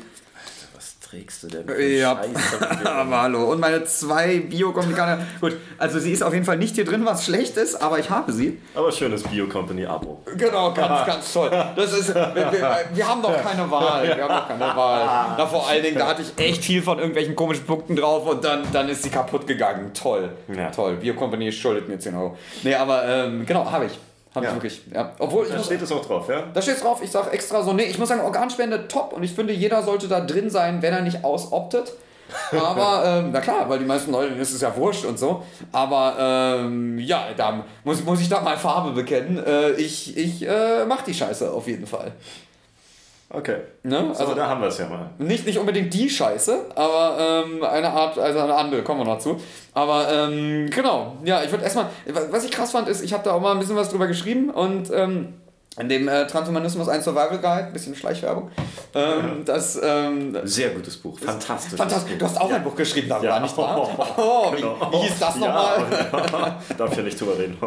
Trägst du denn? Ja, Scheiße. aber hallo. Und meine zwei Biokomplikationen. Gut, also sie ist auf jeden Fall nicht hier drin, was schlecht ist, aber ich habe sie. aber schönes Bio-Company-Abo. Genau, ganz, ganz toll. Das ist, wir, wir, wir haben doch keine Wahl. Wir haben doch keine Wahl. Na, vor allen Dingen, da hatte ich echt viel von irgendwelchen komischen Punkten drauf und dann, dann ist sie kaputt gegangen. Toll. Ja. Toll. Biocompany schuldet mir 10 Euro. Nee, aber ähm, genau, habe ich. Habe ich Ja. wirklich. Ja. Obwohl, ich Da muss, steht es auch drauf, ja? da steht drauf, ich sage extra so, nee, ich muss sagen, Organspende top und ich finde, jeder sollte da drin sein, wenn er nicht ausoptet. Aber, ähm, na klar, weil die meisten Leute, ist es ja wurscht und so. Aber, ähm, ja, da muss, muss ich da mal Farbe bekennen. Äh, ich ich äh, mach die Scheiße auf jeden Fall. Okay. Ne? Also Also da haben wir es ja mal. nicht, nicht unbedingt die Scheiße, aber ähm, eine Art, also eine andere, kommen wir noch zu. Aber ähm, genau, ja, ich würde erstmal, was ich krass fand, ist, ich habe da auch mal ein bisschen was drüber geschrieben und ähm, in dem äh, Transhumanismus ein Survival Guide, bisschen Schleichwerbung, ähm, das, ähm, Sehr gutes Buch. Fantastisch. fantastisch, du hast auch ein Buch geschrieben darüber, Ja. nicht wahr? Oh, wie, Genau. wie hieß das nochmal? Ja, darf ich ja nicht drüber reden.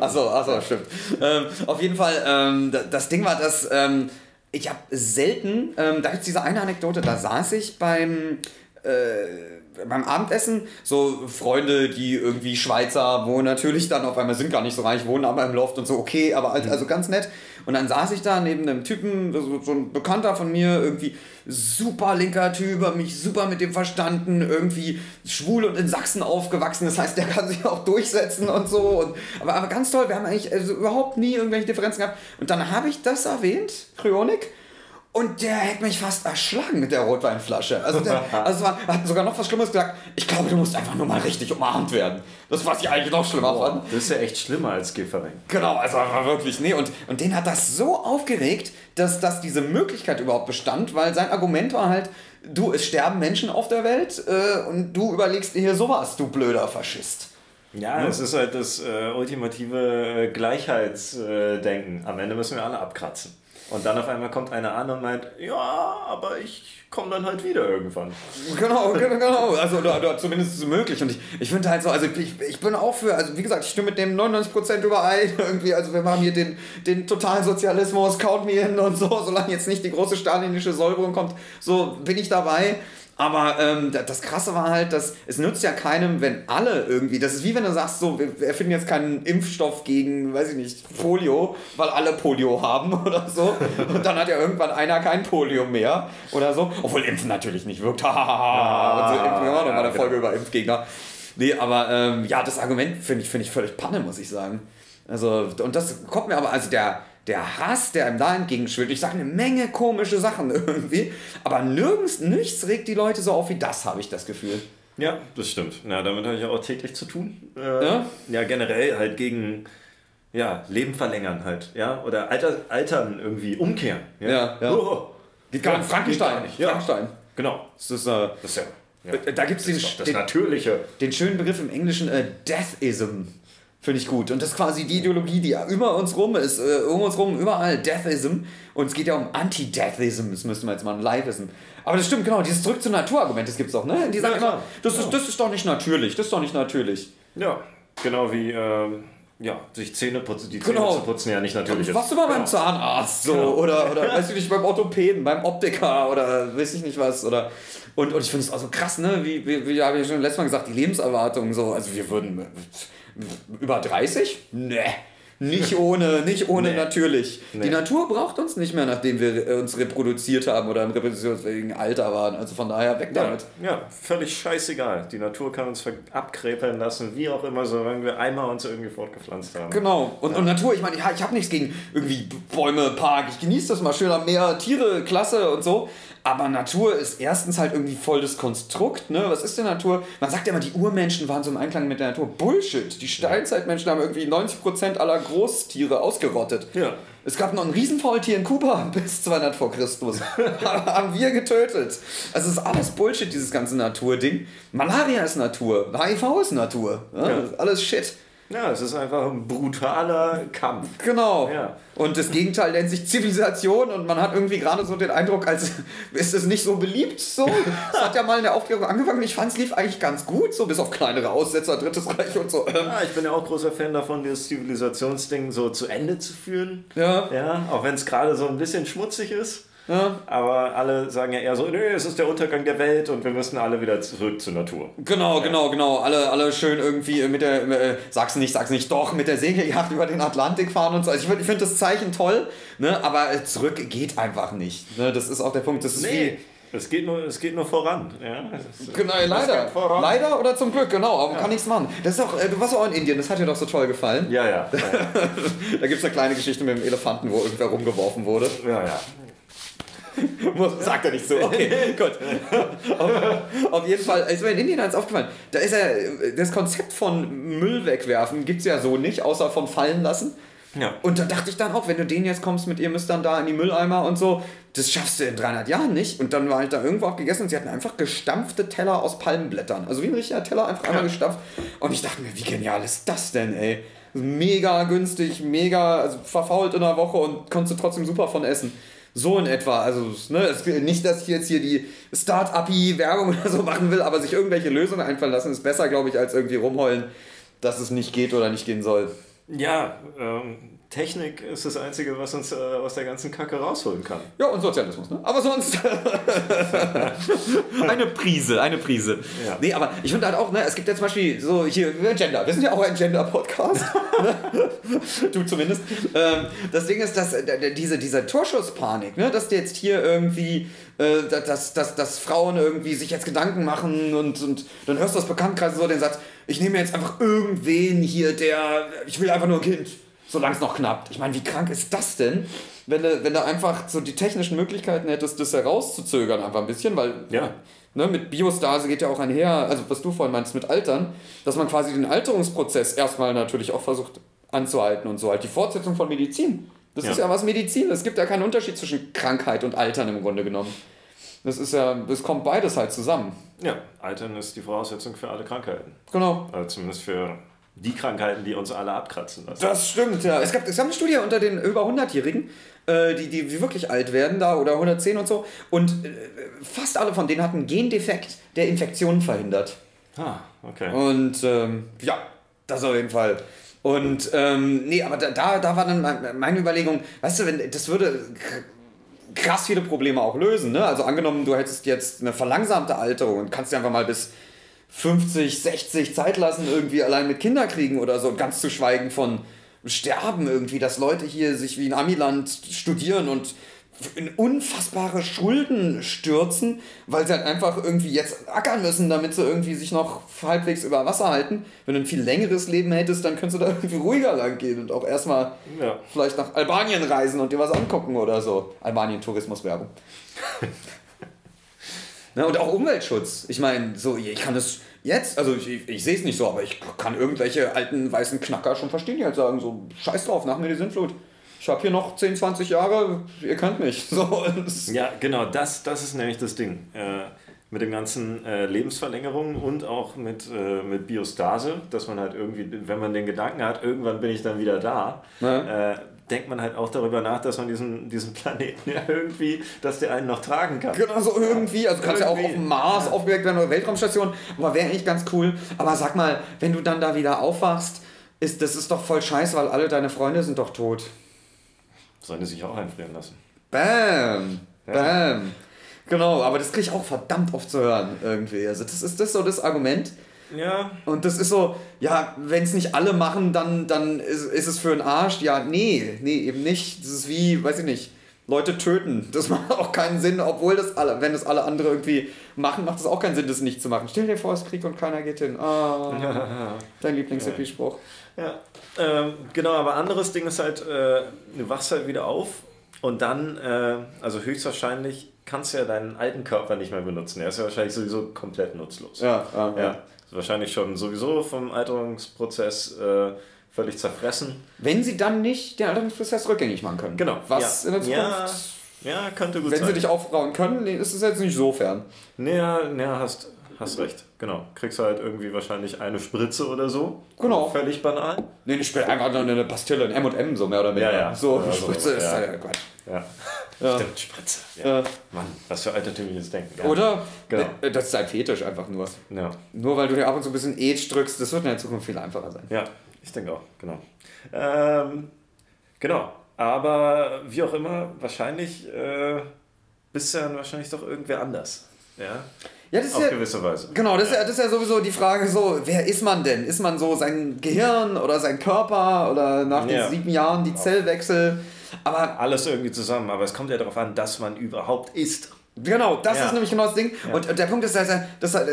Achso, achso, stimmt. Ähm, auf jeden Fall, ähm, da- das Ding war, dass ähm, ich habe selten, ähm, da gibt es diese eine Anekdote, da saß ich beim, äh, beim Abendessen, so Freunde, die irgendwie Schweizer, wo natürlich dann auf einmal sind gar nicht so reich, wohnen aber im Loft und so, okay, aber halt, also ganz nett. Und dann saß ich da neben einem Typen, so, so ein Bekannter von mir, irgendwie super linker Typ, hab mich super mit dem verstanden, irgendwie schwul und in Sachsen aufgewachsen, das heißt, der kann sich auch durchsetzen und so. Und, aber, aber ganz toll, wir haben eigentlich also überhaupt nie irgendwelche Differenzen gehabt. Und dann habe ich das erwähnt, Kryonik, Und der hätte mich fast erschlagen mit der Rotweinflasche. Also, der, also war, hat sogar noch was Schlimmes gesagt. Ich glaube, du musst einfach nur mal richtig umarmt werden. Das, was ich eigentlich noch schlimmer Boah, fand. das ist ja echt schlimmer als Giffering. Genau, also war wirklich, nee. Und, und den hat das so aufgeregt, dass, dass diese Möglichkeit überhaupt bestand, weil sein Argument war halt, du, es sterben Menschen auf der Welt äh, und du überlegst dir hier sowas, du blöder Faschist. Ja, es ist halt das äh, ultimative äh, Gleichheitsdenken. Am Ende müssen wir alle abkratzen. Und dann auf einmal kommt einer an und meint, ja, aber ich komme dann halt wieder irgendwann. Genau, genau, genau. Also oder, oder zumindest ist es möglich. Und ich, ich finde halt so, also ich, ich bin auch für, also wie gesagt, ich stimme mit dem 99% überein. Irgendwie, also wir machen hier den, den totalen Sozialismus, count me in und so, solange jetzt nicht die große stalinische Säuberung kommt, so bin ich dabei. Aber ähm, das Krasse war halt, dass es nützt ja keinem, wenn alle irgendwie, das ist wie wenn du sagst, so, wir erfinden jetzt keinen Impfstoff gegen, weiß ich nicht, Polio, weil alle Polio haben oder so. Und dann hat ja irgendwann einer kein Polio mehr oder so. Obwohl Impfen natürlich nicht wirkt. Hahaha. und so Impfen, ja, nochmal eine Folge über Impfgegner. Nee, aber ähm, ja, das Argument finde ich, find ich völlig Panne, muss ich sagen. Also, und das kommt mir aber, also der, der Hass, der ihm da entgegenschwillt, ich sage eine Menge komische Sachen irgendwie, aber nirgends, nichts regt die Leute so auf wie das, habe ich das Gefühl. Ja, das stimmt. Na, damit habe ich auch täglich zu tun. Äh, Ja? ja, generell halt gegen ja, Leben verlängern halt, ja, oder Alter, Altern irgendwie umkehren. Ja, ja. Oh, Geht gar nicht. Frankenstein. Geht nicht, ja. Frankenstein. Genau. Das ist, äh, Das ist ja, ja. da gibt es das, den, das den, Natürliche. den schönen Begriff im Englischen äh, Deathism. Finde ich gut. Und das ist quasi die Ideologie, die über uns rum ist. Äh, um uns rum überall Deathism. Und es geht ja um Anti-Deathism. Das müssten wir jetzt mal ein Liveism. Aber das stimmt, genau. Dieses Zurück zum Naturargument, das gibt es auch, ne? Die sagen Ja, immer, das, Ja. ist, das ist doch nicht natürlich. Das ist doch nicht natürlich. Ja, genau wie ähm, ja, sich Zähne putzen, die Zähne Genau. zu putzen ja nicht natürlich ist. Was immer beim Genau. Zahnarzt so Genau. oder, oder weiß ich nicht, beim Orthopäden, beim Optiker oder weiß ich nicht was. Oder und, und ich finde es auch so krass, ne? Wie, wie, wie habe ich schon letztes Mal gesagt, die Lebenserwartung so, also wir würden über 30? Nee. Nicht ohne, nicht ohne Nee. natürlich. Die Nee. Natur braucht uns nicht mehr, nachdem wir äh, uns reproduziert haben oder im reproduktionsfähigen Alter waren. Also von daher weg Ja, damit. ja, völlig scheißegal. Die Natur kann uns abkrepeln lassen, wie auch immer, solange wir einmal uns irgendwie fortgepflanzt haben. Genau. Und, und Natur, ich meine, ja, ich habe nichts gegen irgendwie Bäume, Park. Ich genieße das mal schön am Meer, Tiere, klasse und so. Aber Natur ist erstens halt irgendwie voll das Konstrukt, ne? Was ist denn Natur? Man sagt ja immer, die Urmenschen waren so im Einklang mit der Natur. Bullshit. Die Steinzeitmenschen haben irgendwie 90% aller Großtiere ausgerottet. Ja. Es gab noch ein Riesenfaultier in Kuba bis 200 vor Christus. haben wir getötet. Also es ist alles Bullshit, dieses ganze Naturding. Malaria ist Natur. HIV ist Natur. Ja, Ja. Alles Shit. Ja, es ist einfach ein brutaler Kampf. Genau. Ja. Und das Gegenteil nennt sich Zivilisation und man hat irgendwie gerade so den Eindruck, als ist es nicht so beliebt so. Es hat ja mal in der Aufklärung angefangen und ich fand es lief eigentlich ganz gut, so bis auf kleinere Aussetzer, Drittes Reich und so. Ähm, Ja, ich bin ja auch großer Fan davon, dieses Zivilisationsding so zu Ende zu führen. Ja. Ja, auch wenn es gerade so ein bisschen schmutzig ist. Ja. Aber alle sagen ja eher so, nee, es ist der Untergang der Welt und wir müssen alle wieder zurück zur Natur. Genau, genau, genau. Alle, alle schön irgendwie mit der, äh, sag's nicht, sag's nicht, doch, mit der Segelyacht über den Atlantik fahren und so. Also ich, ich finde das Zeichen toll, ne? aber äh, zurück geht einfach nicht. Ne? Das ist auch der Punkt. Das ist Nee, es geht nur, es geht nur voran. Ja, ist- Genau, leider. voran. Leider oder zum Glück, genau, aber man kann nichts machen. Das ist auch, äh, du warst auch in Indien, das hat dir doch so toll gefallen. Ja, ja. Ja, Da gibt es eine kleine Geschichte mit dem Elefanten, wo irgendwer rumgeworfen wurde. ja. ja. Sagt er nicht so. Okay, gut. auf, auf jeden Fall, ist mir in Indien eins aufgefallen. Da ist ja, das Konzept von Müll wegwerfen gibt es ja so nicht, außer von fallen lassen. ja. Und da dachte ich dann auch, wenn du denen jetzt kommst mit, ihr müsst dann da in die Mülleimer und so, das schaffst du in 300 Jahren nicht. Und dann war halt da irgendwo auch gegessen und sie hatten einfach gestampfte Teller aus Palmenblättern. Also wie ein richtiger Teller, einfach einmal Ja. gestampft. Und ich dachte mir, wie genial ist das denn, ey? Mega günstig, mega, also verfault in einer Woche und konntest du trotzdem super von essen. So in etwa. Also, ne, nicht, dass ich jetzt hier die Start-up-Werbung oder so machen will, aber sich irgendwelche Lösungen einfallen lassen, ist besser, glaube ich, als irgendwie rumheulen, dass es nicht geht oder nicht gehen soll. Ja, ähm, Technik ist das Einzige, was uns äh, aus der ganzen Kacke rausholen kann. Ja, und Sozialismus, ne? Aber sonst. eine Prise, eine Prise. Ja. Nee, aber ich finde halt auch, ne, es gibt ja zum Beispiel so hier Gender. Wir sind ja auch ein Gender-Podcast. ne? du zumindest. Ähm, das Ding ist, dass äh, diese, diese Torschusspanik, ne, dass jetzt hier irgendwie. Äh, dass, dass, dass Frauen irgendwie sich jetzt Gedanken machen und, und dann hörst du aus Bekanntkreisen so den Satz, ich nehme jetzt einfach irgendwen hier, der, ich will einfach nur ein Kind. Solange es noch knappt. Ich meine, wie krank ist das denn, wenn du, wenn du einfach so die technischen Möglichkeiten hättest, das herauszuzögern, einfach ein bisschen, weil Ja. ne, mit Biostase geht ja auch einher, also was du vorhin meinst mit Altern, dass man quasi den Alterungsprozess erstmal natürlich auch versucht anzuhalten und so halt die Fortsetzung von Medizin. Das Ja. ist ja was Medizin. Es gibt ja keinen Unterschied zwischen Krankheit und Altern im Grunde genommen. Das ist ja, das kommt beides halt zusammen. Ja, Altern ist die Voraussetzung für alle Krankheiten. Genau. Also zumindest für die Krankheiten, die uns alle abkratzen lassen. Das stimmt, ja. Es gab, es gab eine Studie unter den über 100-Jährigen, äh, die, die, wirklich alt werden da oder 110 und so. Und äh, fast alle von denen hatten einen Gendefekt, der Infektionen verhindert. Ah, okay. Und ähm, ja, das auf jeden Fall. Und ähm, nee, aber da, da, da war dann mein- meine Überlegung, weißt du, wenn das würde krass viele Probleme auch lösen. Ne? Also angenommen, du hättest jetzt eine verlangsamte Alterung und kannst dir einfach mal bis 50, 60 Zeit lassen, irgendwie allein mit Kinder kriegen oder so, ganz zu schweigen von Sterben irgendwie, dass Leute hier sich wie in Amiland studieren und in unfassbare Schulden stürzen, weil sie halt einfach irgendwie jetzt ackern müssen, damit sie irgendwie sich noch halbwegs über Wasser halten. Wenn du ein viel längeres Leben hättest, dann könntest du da irgendwie ruhiger lang gehen und auch erstmal Ja. vielleicht nach Albanien reisen und dir was angucken oder so. Albanien Na, und auch Umweltschutz. Ich meine, so, ich kann es jetzt, also ich, ich, sehe es nicht so, aber ich kann irgendwelche alten weißen Knacker schon verstehen, die halt sagen, so, scheiß drauf, nach mir die Sintflut. Ich habe hier noch 10, 20 Jahre, ihr könnt mich. So, das- Ja, genau, das, das ist nämlich das Ding. Äh, mit den ganzen äh, Lebensverlängerungen und auch mit, äh, mit Biostase, dass man halt irgendwie, wenn man den Gedanken hat, irgendwann bin ich dann wieder da, Ja. äh, denkt man halt auch darüber nach, dass man diesen, diesen Planeten ja irgendwie, dass der einen noch tragen kann. Genau, so irgendwie. Also du kannst ja auch auf dem Mars aufgeweckt werden oder Weltraumstation, aber wäre eigentlich ganz cool. Aber sag mal, wenn du dann da wieder aufwachst, ist, das ist doch voll scheiße, weil alle deine Freunde sind doch tot. Sollte sich auch einfrieren lassen. Bam. Bam. Genau, aber das kriege ich auch verdammt oft zu hören irgendwie. Also das ist das so das Argument. Ja, Und das ist so, ja, wenn es nicht alle machen, dann, dann ist, ist es für einen Arsch. Ja, nee, nee, eben nicht. Das ist wie, weiß ich nicht, Leute töten. Das macht auch keinen Sinn, obwohl das alle, wenn das alle andere irgendwie machen, macht es auch keinen Sinn, das nicht zu machen. Stell dir vor, es Krieg und keiner geht hin. Ah, dein Lieblings-Hippie-Spruch. Ja, ähm, genau, aber anderes Ding ist halt, äh, du wachst halt wieder auf und dann, äh, also höchstwahrscheinlich kannst du ja deinen alten Körper nicht mehr benutzen. Er ist ja wahrscheinlich sowieso komplett nutzlos. Ja, ja, Ja, ja. ist wahrscheinlich schon sowieso vom Alterungsprozess äh, völlig zerfressen. Wenn sie dann nicht den Alterungsprozess rückgängig machen können. Genau. Was ja. in der Ja, Zukunft, ja, könnte gut wenn sein. sie dich aufbauen können, ist es jetzt nicht so fern. Nee, ja, nee, hast, hast recht. Genau. Kriegst halt irgendwie wahrscheinlich eine Spritze oder so. Genau. Völlig banal. Nee, ich spiele einfach nur eine Pastille, ein M&M, so mehr oder weniger. Ja, ja. So, Ja, so, Spritze ist ja. ja Quatsch. Ja. Ja. Stimmt, Spritze. Ja. Äh, Mann, was für altertümliches Denken. Ja. Oder? Genau. Nee, Das ist ein Fetisch einfach nur. Ja. Nur weil du dir ab und zu ein bisschen Age drückst, das wird in der Zukunft viel einfacher sein. Ja, ich denke auch, genau. Ähm, genau, aber wie auch immer, wahrscheinlich äh, bist du dann wahrscheinlich doch irgendwer anders. Ja, Ja, das ist auf ja, gewisse Weise. genau, das ist, ja, das ist ja sowieso die Frage so, wer ist man denn? Ist man so sein Gehirn oder sein Körper oder nach den Ja. sieben Jahren die Zellwechsel? Aber Alles irgendwie zusammen, aber es kommt ja darauf an, dass man überhaupt isst. Genau, das Ja. ist nämlich genau das Ding. Und der Punkt ist, dass, dass, äh,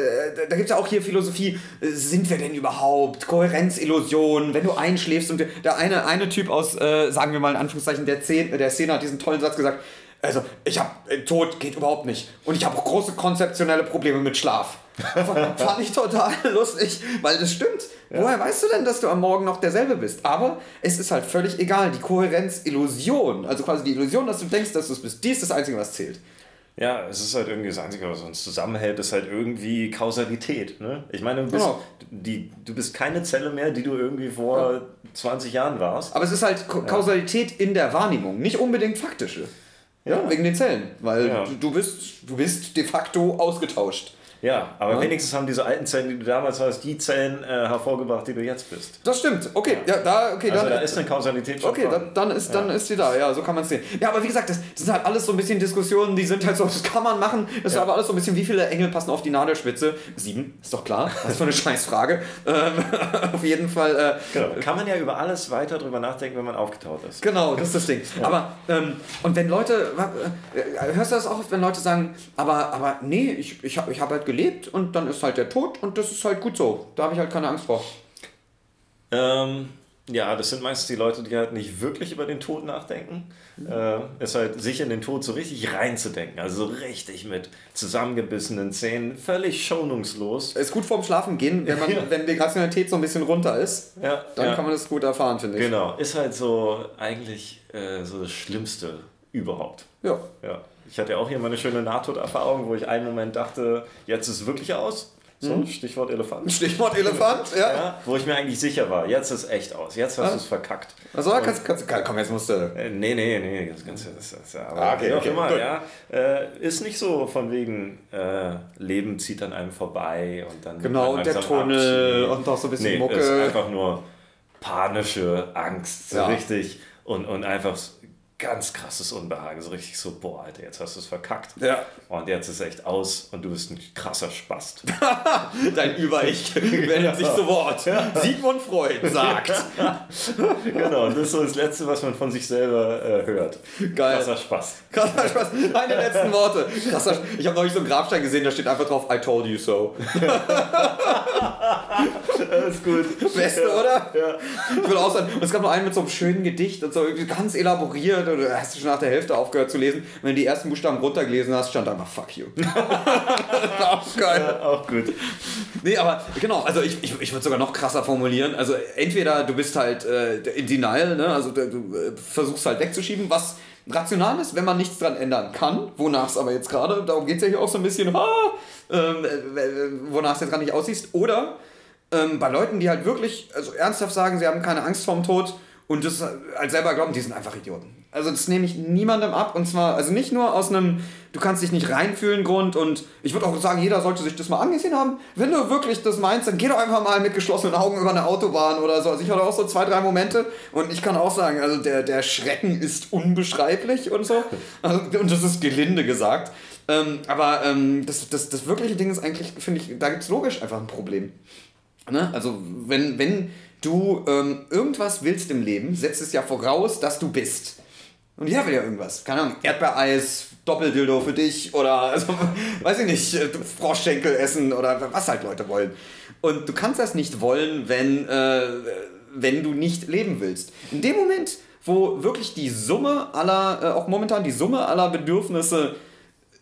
da gibt es ja auch hier Philosophie, äh, sind wir denn überhaupt? Kohärenzillusion, wenn du einschläfst und der- eine, eine Typ aus, äh, sagen wir mal in Anführungszeichen, der, Szene, der Szene hat diesen tollen Satz gesagt, also ich habe, äh, Tod geht überhaupt nicht. Und ich habe auch große konzeptionelle Probleme mit Schlaf. Fand ich total lustig, weil das stimmt. Woher weißt du denn, dass du am Morgen noch derselbe bist? Aber es ist halt völlig egal. Die Kohärenzillusion, also quasi die Illusion, dass du denkst, dass du es bist, die ist das Einzige, was zählt. Ja, es ist halt irgendwie das Einzige, was uns zusammenhält, ist halt irgendwie Kausalität. Ne? Ich meine, du bist, Genau. die, du bist keine Zelle mehr, die du irgendwie vor 20 Jahren warst. Aber es ist halt Ko- Kausalität in der Wahrnehmung, nicht unbedingt faktische. Ja, Ja. wegen den Zellen. Weil Ja. du, du, bist, du bist de facto ausgetauscht. Ja, aber Ja. wenigstens haben diese alten Zellen, die du damals hast, die Zellen äh, hervorgebracht, die du jetzt bist. Das stimmt. Okay, ja, da, okay, Also dann. da ist eine Kausalität schon Okay, dann, dann, ist, dann ist sie da, ja, so kann man es sehen. Ja, aber wie gesagt, das, das sind halt alles so ein bisschen Diskussionen, die sind halt so, das kann man machen. Das ist Ja. aber alles so ein bisschen, wie viele Engel passen auf die Nadelspitze? Sieben, ist doch klar. Was für eine Scheißfrage. Ähm, auf jeden Fall, äh, Genau. Kann man ja über alles weiter drüber nachdenken, wenn man aufgetaut ist. Genau, das ist das Ding. Aber, ähm, und wenn Leute, äh, hörst du das auch oft, wenn Leute sagen, aber, aber nee, ich, ich habe ich hab halt gelebt und dann ist halt der Tod und das ist halt gut so. Da habe ich halt keine Angst vor. Ähm, Ja, das sind meistens die Leute, die halt nicht wirklich über den Tod nachdenken. Äh, ist halt sich in den Tod so richtig reinzudenken. Also so richtig mit zusammengebissenen Zähnen, völlig schonungslos. Ist gut vorm Schlafen gehen, wenn, man, wenn die Rationalität so ein bisschen runter ist. Ja, Dann ja. kann man das gut erfahren, finde ich. Genau, ist halt so eigentlich äh, so das Schlimmste überhaupt. Ja. Ja. Ich hatte ja auch hier mal eine schöne Nahtoderfahrung, wo ich einen Moment dachte, jetzt ist es wirklich aus. So, Stichwort Elefant. Stichwort Elefant, ja. Ja, wo ich mir eigentlich sicher war, jetzt ist echt aus, jetzt hast du es verkackt. Also, kannst, kannst, komm, jetzt musst du. Äh, nee, nee, nee, das Ganze das, das, ja, aber Ah, okay, okay, immer, ja. Äh, ist nicht so von wegen, äh, Leben zieht an einem vorbei und dann. Genau, und der Tunnel und noch so ein bisschen nee, Mucke. ist einfach nur panische Angst, so Ja. richtig. Und, und einfach ganz krasses Unbehagen, so richtig so, boah, Alter, jetzt hast du es verkackt. Ja. Und jetzt ist echt aus und du bist ein krasser Spast. Dein Über-Ich wendet sich zu Wort. Sigmund Freud sagt. genau, und das ist so das Letzte, was man von sich selber äh, hört. Geil. Krasser Spast. Krasser Spaß. Meine letzten Worte. Krasser Sch- Ich habe neulich so einen Grabstein gesehen, da steht einfach drauf, I told you so. Alles gut. Beste, oder? Ja. Ich will auch sagen, und es gab noch einen mit so einem schönen Gedicht und so ganz elaboriert. Und du hast schon nach der Hälfte aufgehört zu lesen. Wenn du die ersten Buchstaben runtergelesen hast, stand einfach fuck you. das war auch geil. Ja, auch gut. Nee, aber genau, also ich, ich, ich würde sogar noch krasser formulieren. Also entweder du bist halt äh, in Denial, ne? also du, du äh, versuchst halt wegzuschieben, was rational ist, wenn man nichts dran ändern kann, wonach es aber jetzt gerade, darum geht es ja hier auch so ein bisschen, ha, ähm, äh, wonach es jetzt gerade nicht aussieht. Oder ähm, bei Leuten, die halt wirklich also ernsthaft sagen, sie haben keine Angst vorm Tod und das halt selber glauben, die sind einfach Idioten. Also das nehme ich niemandem ab und zwar, also nicht nur aus einem, du kannst dich nicht reinfühlen Grund und ich würde auch sagen, jeder sollte sich das mal angesehen haben. Wenn du wirklich das meinst, dann geh doch einfach mal mit geschlossenen Augen über eine Autobahn oder so. Also ich hatte auch so zwei, drei Momente und ich kann auch sagen, also der, der Schrecken ist unbeschreiblich und so. Also, und das ist gelinde gesagt. Ähm, aber ähm, das, das, das wirkliche Ding ist eigentlich, finde ich, da gibt es logisch einfach ein Problem. Ne? Also wenn, wenn du ähm, irgendwas willst im Leben, setzt es ja voraus, dass du bist. Und jeder will ja irgendwas. Keine Ahnung, Erdbeereis, Doppeldildo für dich oder, also, weiß ich nicht, äh, Froschschenkel essen oder was halt Leute wollen. Und du kannst das nicht wollen, wenn, äh, wenn du nicht leben willst. In dem Moment, wo wirklich die Summe aller, äh, auch momentan die Summe aller Bedürfnisse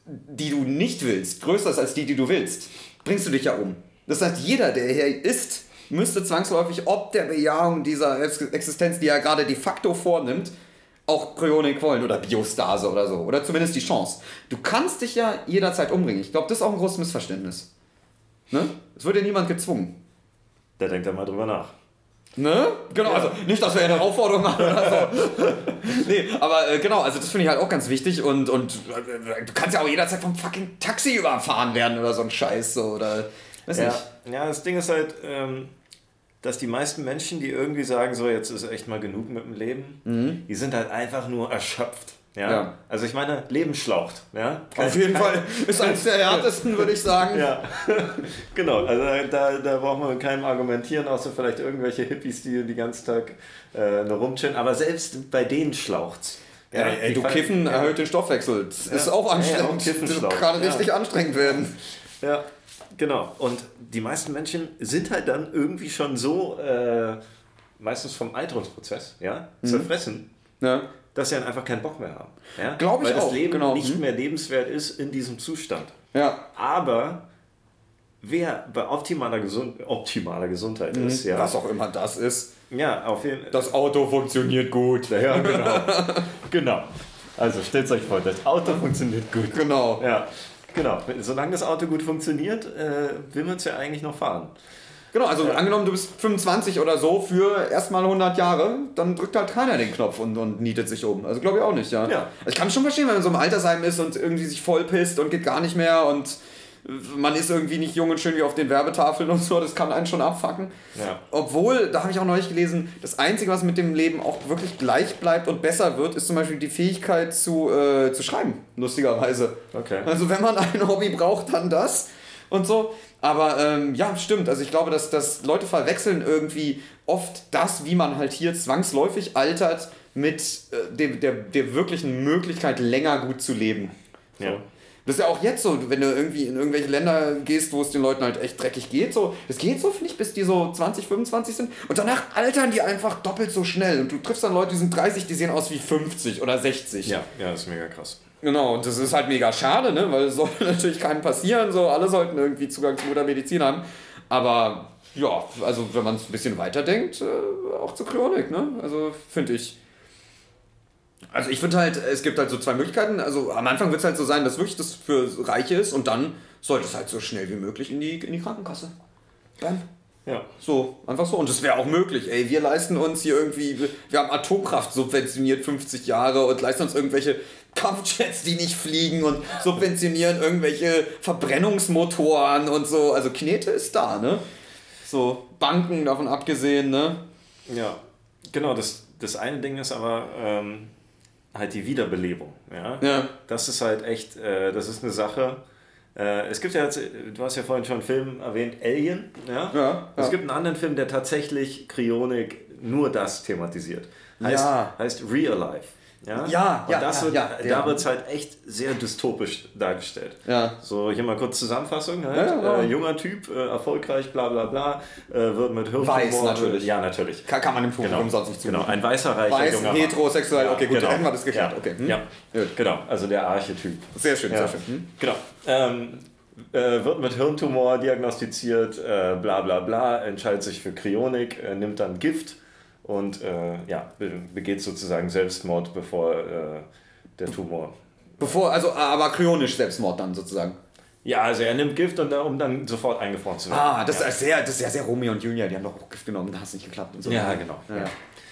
die du nicht willst, größer ist als die, die du willst, bringst du dich ja um. Das heißt, jeder, der hier ist, müsste zwangsläufig ob der Bejahung dieser Ex- Existenz, die er gerade de facto vornimmt, auch Kryonik wollen oder Biostase oder so. Oder zumindest die Chance. Du kannst dich ja jederzeit umbringen. Ich glaube, das ist auch ein großes Missverständnis. Ne? Es wird ja niemand gezwungen. Da denkt er mal drüber nach. Ne? Genau, also nicht, dass wir eine Aufforderung machen oder so. nee, aber äh, genau, also das finde ich halt auch ganz wichtig und, und äh, du kannst ja auch jederzeit vom fucking Taxi überfahren werden oder so ein Scheiß so oder weiß Ja, nicht. ja, das Ding ist halt, ähm, dass die meisten Menschen, die irgendwie sagen, so jetzt ist echt mal genug mit dem Leben, die sind halt einfach nur erschöpft. Ja? Ja. Also ich meine, Leben schlaucht. Ja? Auf jeden Fall ist eines der härtesten, würde ich sagen. Ja, genau. Also da, da braucht man mit keinem argumentieren, außer vielleicht irgendwelche Hippies, die den ganzen Tag äh, nur rumchillen. Aber selbst bei denen schlaucht's. Ja, ey, die du Kiffen ja. erhöht den Stoffwechsel. Das ist Ja. auch Ja, ja, anstrengend. auch Kiffen das schlaucht. kann Ja. richtig anstrengend werden. Ja, genau. Und die meisten Menschen sind halt dann irgendwie schon so, äh, meistens vom Alterungsprozess, ja, zerfressen, Ja. dass sie dann einfach keinen Bock mehr haben. Ja? Glaub ich Weil auch, das Leben genau. nicht Mhm. mehr lebenswert ist in diesem Zustand. ja. Aber wer bei optimaler, Gesund optimaler Gesundheit ist, ja, Was auch immer das ist. ja, auf jeden Fall. Das Auto funktioniert gut. Ja, genau. genau. Also stellt euch vor, das Auto funktioniert gut. Genau. Ja, genau. Solange das Auto gut funktioniert, äh, will man es ja eigentlich noch fahren. Genau, also angenommen, du bist 25 oder so für erstmal 100 Jahre, dann drückt halt keiner den Knopf und, und nietet sich um. Also glaube ich auch nicht, ja. Ja. Also ich kann schon verstehen, wenn man so im Altersheim ist und irgendwie sich voll pisst und geht gar nicht mehr und man ist irgendwie nicht jung und schön wie auf den Werbetafeln und so, das kann einen schon abfacken. Ja. Obwohl, da habe ich auch neulich gelesen, das Einzige, was mit dem Leben auch wirklich gleich bleibt und besser wird, ist zum Beispiel die Fähigkeit zu, äh, zu schreiben, lustigerweise. Okay. Also wenn man ein Hobby braucht, dann das und so. Aber ähm, ja, stimmt. Also ich glaube, dass, dass Leute verwechseln irgendwie oft das, wie man halt hier zwangsläufig altert, mit äh, der, der, der wirklichen Möglichkeit, länger gut zu leben. So. Ja. Das ist ja auch jetzt so, wenn du irgendwie in irgendwelche Länder gehst, wo es den Leuten halt echt dreckig geht. So, das geht so, finde ich, bis die so 20, 25 sind. Und danach altern die einfach doppelt so schnell. Und du triffst dann Leute, die sind 30, die sehen aus wie 50 oder 60. Ja, ja, das ist mega krass. Genau, und das ist halt mega schade, ne? weil es soll natürlich keinem passieren. So, alle sollten irgendwie Zugang zu guter Medizin haben. Aber ja, also wenn man es ein bisschen weiterdenkt, äh, auch zu Chronik, ne? Also finde ich. Also ich finde halt, es gibt halt so zwei Möglichkeiten. Also am Anfang wird es halt so sein, dass wirklich das für Reiche ist und dann sollte es halt so schnell wie möglich in die, in die Krankenkasse. Bam. Ja. So, einfach so. Und das wäre auch möglich. Ey, wir leisten uns hier irgendwie, wir haben Atomkraft subventioniert 50 Jahre und leisten uns irgendwelche Kampfjets, die nicht fliegen und subventionieren irgendwelche Verbrennungsmotoren und so. Also Knete ist da, ne? So, Banken davon abgesehen, ne? Ja, genau. Das, das eine Ding ist aber ähm, halt die Wiederbelebung. Ja? Ja. Das ist halt echt, äh, das ist eine Sache. Äh, es gibt ja jetzt, du hast ja vorhin schon einen Film erwähnt, Alien. Ja? Ja, Es ja. gibt einen anderen Film, der tatsächlich Kryonik nur das thematisiert. Heißt, Ja. heißt Real Life. Ja, Ja, Und ja, das wird, ja, da ja. wird es halt echt sehr dystopisch dargestellt. Ja. So, hier mal kurz Zusammenfassung. Halt. Genau. äh, junger Typ, äh, erfolgreich, bla bla bla, äh, wird mit Hirntumor... Weiß natürlich. Ja, natürlich. Kann, kann man dem Publikum Genau. sonst nicht Genau, zumuten. ein weißer, reicher Weiß, junger heterosexuell, okay, gut, genau. dann wir das geklärt. Ja, Okay, hm? ja. Genau, also der Archetyp. Sehr schön, sehr schön. Hm? Genau. Ähm, äh, wird mit Hirntumor diagnostiziert, äh, bla bla bla, entscheidet sich für Kryonik, äh, nimmt dann Gift und äh, ja, be begeht sozusagen Selbstmord, bevor äh, der Tumor. Bevor, also, aber kryonisch Selbstmord dann sozusagen. Ja, also er nimmt Gift, und, dann- um dann sofort eingefroren zu werden. Ah, das ja. ist sehr, das ist ja sehr Romeo und Julia, die haben doch auch Gift genommen, da hat es nicht geklappt und so. Ja, genau. Ja.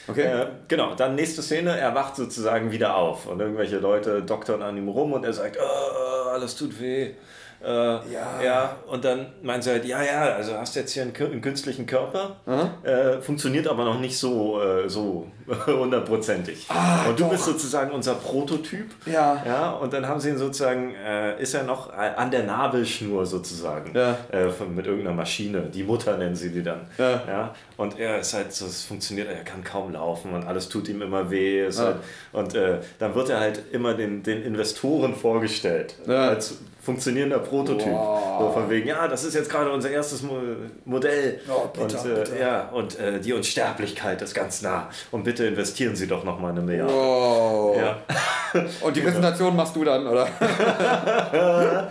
Okay. Äh, genau, dann nächste Szene, er wacht sozusagen wieder auf und irgendwelche Leute doktern an ihm rum und er sagt, "Oh, alles tut weh. Äh, ja. ja, und dann meint sie halt, ja, ja, also hast jetzt hier einen, einen künstlichen Körper, äh, funktioniert aber noch nicht so, äh, so hundertprozentig. und du doch. bist sozusagen unser Prototyp. Ja. ja. Und dann haben sie ihn sozusagen, äh, ist er noch äh, an der Nabelschnur sozusagen, Ja. äh, von, mit irgendeiner Maschine. Die Mutter nennen sie die dann. Ja. Ja, und er ist halt so, es funktioniert, er kann kaum laufen und alles tut ihm immer weh. Halt, und dann wird er halt immer den, den Investoren vorgestellt Ja. Als funktionierender Prototyp. Wow. So von wegen, ja, das ist jetzt gerade unser erstes Mo Modell. Oh, bitte, und äh, bitte. ja, und äh, die Unsterblichkeit ist ganz nah. Und bitte investieren Sie doch noch mal eine Milliarde. Wow. Ja. Und die Präsentation machst du dann, oder?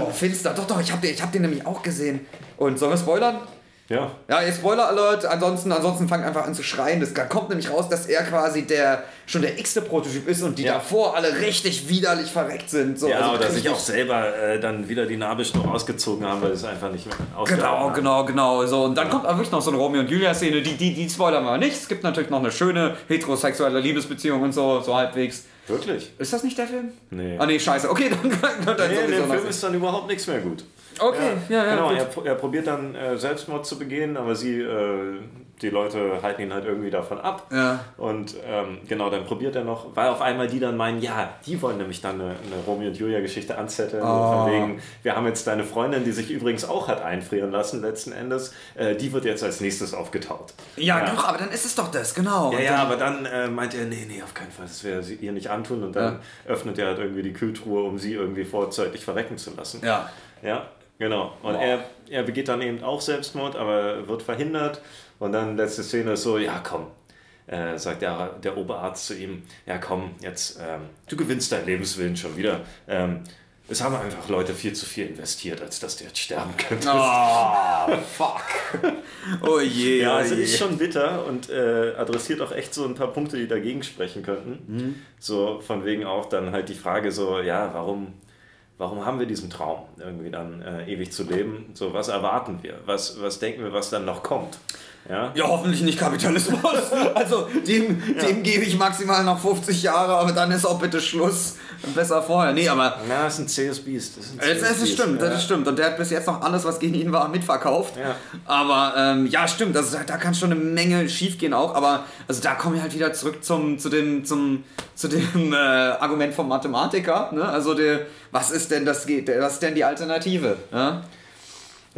oh, finster. Doch, doch, ich hab den, ich hab den nämlich auch gesehen. Und sollen wir spoilern? Ja. Ja, jetzt Spoiler Alert, ansonsten, ansonsten fang einfach an zu schreien. Das da kommt nämlich raus, dass er quasi der schon der x-te Prototyp ist und die Ja. davor alle richtig widerlich verreckt sind. So, Ja, also richtig- sich auch selber äh, dann wieder die Nabelschnur ausgezogen haben, weil es einfach nicht mehr Genau, genau, genau. So, und dann kommt aber wirklich noch so eine Romeo und Julia-Szene, die, die, die spoilern wir nicht. Es gibt natürlich noch eine schöne heterosexuelle Liebesbeziehung und so, so halbwegs. Wirklich? Ist das nicht der Film? Nee. Ah, nee, scheiße. Okay, dann könnte er Nee, in dem Film ist dann überhaupt nichts mehr gut. Okay, ja, ja. genau, er, er probiert dann äh, Selbstmord zu begehen, aber sie, äh, die Leute halten ihn halt irgendwie davon ab. Ja. Und ähm, genau, dann probiert er noch, weil auf einmal die dann meinen, ja, die wollen nämlich dann eine, eine Romeo und Julia Geschichte anzetteln. Oh. Von wegen, wir haben jetzt deine Freundin, die sich übrigens auch hat einfrieren lassen, letzten Endes, äh, die wird jetzt als nächstes aufgetaut. Ja, doch, aber dann ist es doch das, genau. Ja, ja, aber dann äh, meint er, nee, nee, auf keinen Fall, das wäre sie ihr nicht antun. Und dann öffnet er halt irgendwie die Kühltruhe, um sie irgendwie vorzeitig verrecken zu lassen. Ja. Ja, genau. Und Wow. er, er begeht dann eben auch Selbstmord, aber wird verhindert. Und dann letzte Szene ist so, ja komm, äh, sagt der, der Oberarzt zu ihm, ja komm, jetzt, ähm, du gewinnst deinen Lebenswillen schon wieder. Ähm, es haben einfach Leute viel zu viel investiert, als dass du jetzt sterben könntest. Oh, fuck. Oh je, Ja, oh also je. ist schon bitter und äh, adressiert auch echt so ein paar Punkte, die dagegen sprechen könnten. Mhm. So von wegen auch dann halt die Frage so, ja, warum, warum haben wir diesen Traum, irgendwie dann äh, ewig zu leben? So, was erwarten wir? Was, was denken wir, was dann noch kommt? Ja, Ja, hoffentlich nicht Kapitalismus. Also, dem, dem gebe ich maximal noch 50 Jahre, aber dann ist auch bitte Schluss. Besser vorher. Nee, aber Na, es ist ein zähes Biest. Es ist, ein es, zähes es Biest. stimmt, ja. das stimmt. Und der hat bis jetzt noch alles, was gegen ihn war, mitverkauft. Ja. Aber ähm, ja, stimmt, also, da, da kann schon eine Menge schiefgehen auch. Aber also da kommen wir halt wieder zurück zum, zu dem, zum, zu dem äh, Argument vom Mathematiker. Ne? Also der, was ist denn das geht? Was ist denn die Alternative? Ja?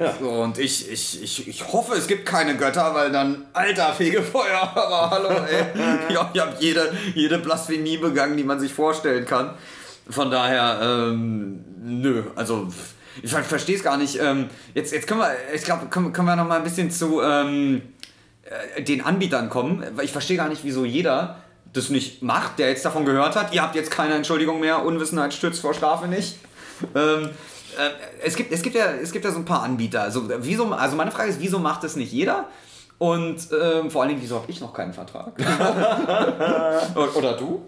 Ja. So, und ich, ich, ich, ich hoffe, es gibt keine Götter, weil dann, alter Fegefeuer, aber hallo, ey. ich hab- ich habe jede, jede Blasphemie begangen, die man sich vorstellen kann. Von daher, ähm, nö, also ich verstehe es gar nicht. Ähm, jetzt, jetzt können wir, ich glaube, können, können wir noch mal ein bisschen zu ähm, äh, den Anbietern kommen, weil ich verstehe gar nicht, wieso jeder das nicht macht, der jetzt davon gehört hat. Ihr habt jetzt keine Entschuldigung mehr, Unwissenheit stützt vor Strafe nicht. Ähm, äh, es, gibt, es, gibt ja, es gibt ja so ein paar Anbieter. Also, wieso, also meine Frage ist, wieso macht das nicht jeder? Und ähm, vor allen Dingen, wieso habe ich noch keinen Vertrag? Oder du?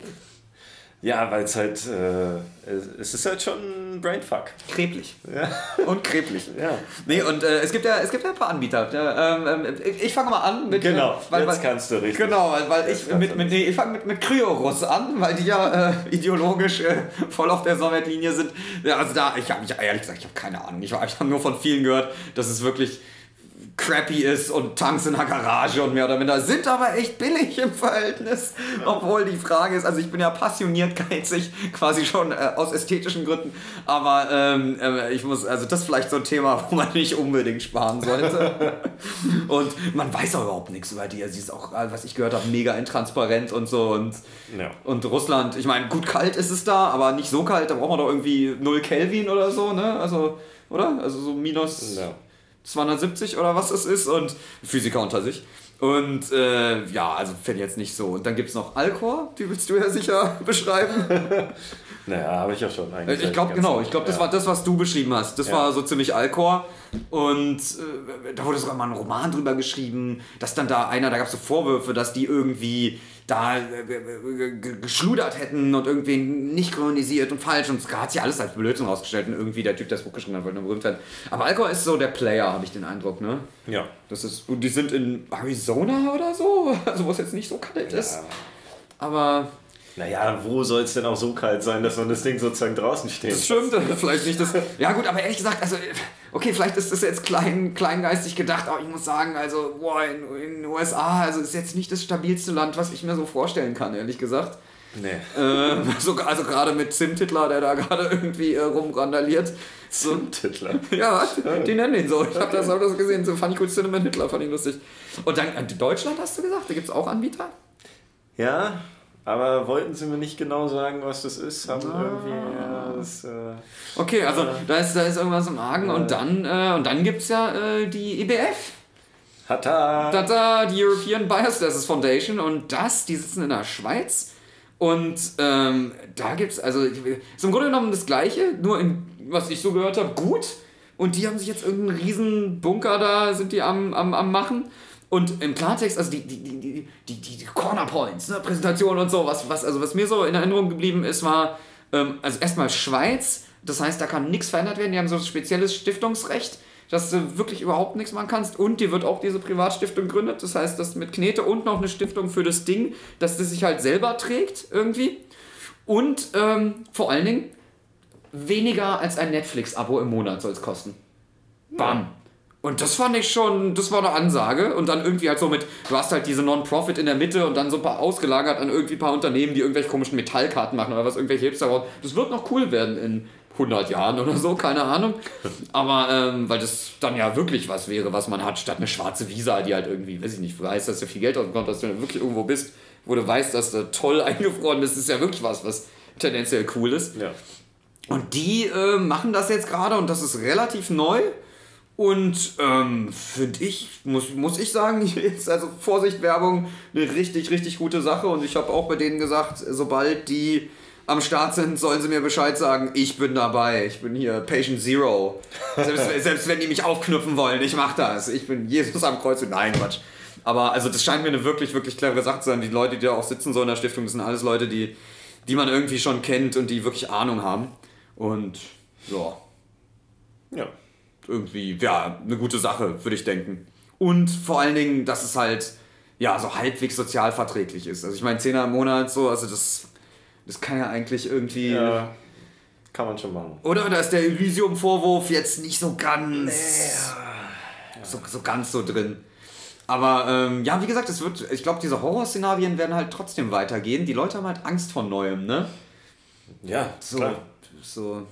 Ja, weil es halt, äh, es ist halt schon ein Brainfuck. Kreblich. Ja. Und kreblich. Ja. Nee, und äh, es, gibt ja, es gibt ja ein paar Anbieter. Ja, ähm, ich ich fange mal an mit. Genau, weil, jetzt weil, kannst du richtig. Genau, weil, Jetzt ich mit, mit, nee, ich fange mit, mit Kryoruss an, weil die ja äh, ideologisch äh, voll auf der Sowjetlinie sind. Ja, also da, ich habe mich ehrlich gesagt, ich habe keine Ahnung. Ich, ich habe nur von vielen gehört, dass es wirklich crappy ist und Tanks in der Garage und mehr oder minder sind aber echt billig im Verhältnis. Obwohl die Frage ist, also ich bin ja passioniert geizig, quasi schon äh, aus ästhetischen Gründen, aber ähm, äh, ich muss, also das ist vielleicht so ein Thema, wo man nicht unbedingt sparen sollte. und man weiß auch überhaupt nichts über die. Also sie ist auch, äh, was ich gehört habe, mega intransparent und so und, Ja. und Russland, ich meine, gut kalt ist es da, aber nicht so kalt, da braucht man doch irgendwie 0 Kelvin oder so, ne? Also, oder? Also so minus... Ja. 270 oder was es ist und Physiker unter sich. Und äh, ja, also finde ich jetzt nicht so. Und dann gibt es noch Alcor, die willst du ja sicher beschreiben. Naja, habe ich ja schon eigentlich. ich glaube, genau, ich glaube, das ja. war das, was du beschrieben hast. Das Ja. war so ziemlich Alcor. Und äh, da wurde sogar mal ein Roman drüber geschrieben, dass dann da einer, da gab es so Vorwürfe, dass die irgendwie da äh, äh, ge- geschludert hätten und irgendwie nicht chronisiert und falsch. Und es hat sich alles als Blödsinn rausgestellt. Und irgendwie der Typ, der das Buch geschrieben hat, wollte nur berühmt werden. Aber Alcor ist so der Player, habe ich den Eindruck, ne? Ja. Das ist, und die sind in Arizona oder so, also wo es jetzt nicht so kalt ist. Aber Naja, wo soll es denn auch so kalt sein, dass man das Ding sozusagen draußen steht? das stimmt, vielleicht nicht das. Ja gut, aber ehrlich gesagt, also okay, vielleicht ist das jetzt klein, kleingeistig gedacht, aber ich muss sagen, also boah, in, in den USA, also ist jetzt nicht das stabilste Land, was ich mir so vorstellen kann, ehrlich gesagt. Nee. Ähm, so, also gerade mit Sim-Titler, der da gerade irgendwie äh, rumrandaliert. So, Titler. ja, die nennen ihn so. Ich habe das, hab das gesehen, so fand ich gut, Cinnamon Hitler, fand ich lustig. Und dann äh, Deutschland hast du gesagt, da gibt es auch Anbieter? Ja, aber wollten sie mir nicht genau sagen, was das ist? Haben Ah. irgendwie. Ja, das, äh, Okay, also da ist, da ist irgendwas im Argen und dann, äh, und dann gibt es ja äh, die IBF. Hata! Tata, die European Biostasis Foundation und das, die sitzen in der Schweiz und ähm, da gibt es, also ist im Grunde genommen das gleiche, nur in, was ich so gehört habe, gut und die haben sich jetzt irgendeinen riesen Bunker da, sind die am, am, am machen und im Klartext, also die, die, die, die, die, Corner Points, ne, Präsentation und so, was, was, also was mir so in Erinnerung geblieben ist, war, ähm, also erstmal Schweiz, das heißt, da kann nichts verändert werden, die haben so ein spezielles Stiftungsrecht, dass du wirklich überhaupt nichts machen kannst. Und dir wird auch diese Privatstiftung gegründet. Das heißt, das mit Knete und noch eine Stiftung für das Ding, dass das sich halt selber trägt irgendwie. Und ähm, vor allen Dingen weniger als ein Netflix-Abo im Monat soll es kosten. Bam. Und das fand ich schon, das war eine Ansage. Und dann irgendwie halt so mit, du hast halt diese Non-Profit in der Mitte und dann so ein paar ausgelagert an irgendwie ein paar Unternehmen, die irgendwelche komischen Metallkarten machen oder was, irgendwelche Hipster raus. Das wird noch cool werden in 100 Jahren oder so, keine Ahnung. Aber, ähm, weil das dann ja wirklich was wäre, was man hat, statt eine schwarze Visa, die halt irgendwie, weiß ich nicht, weiß, dass du viel Geld auskommt, dass du dann wirklich irgendwo bist, wo du weißt, dass du toll eingefroren bist, ist ja wirklich was, was tendenziell cool ist. Ja. Und die äh, machen das jetzt gerade und das ist relativ neu. Und ähm, finde ich, muss, muss ich sagen, jetzt also Vorsicht, Werbung, eine richtig, richtig gute Sache. Und ich habe auch bei denen gesagt, sobald die am Start sind, sollen sie mir Bescheid sagen, ich bin dabei, ich bin hier Patient Zero. Selbst, selbst wenn die mich aufknüpfen wollen, ich mach das. Ich bin Jesus am Kreuz. Nein, Quatsch. Aber also das scheint mir eine wirklich, wirklich clevere Sache zu sein. Die Leute, die da auch sitzen so in der Stiftung, das sind alles Leute, die, die man irgendwie schon kennt und die wirklich Ahnung haben. Und ja, Ja. Irgendwie, ja, eine gute Sache, würde ich denken. Und vor allen Dingen, dass es halt, ja, so halbwegs sozialverträglich ist. Also ich meine, 10er im Monat, so, also das, das kann ja eigentlich irgendwie... ja. Kann man schon machen. Oder da ist der Elysium-Vorwurf jetzt nicht so ganz... So, so ganz so drin. Aber ähm, ja, wie gesagt, es wird, ich glaube, diese Horrorszenarien werden halt trotzdem weitergehen. Die Leute haben halt Angst vor Neuem, ne? Ja, So, klar. so.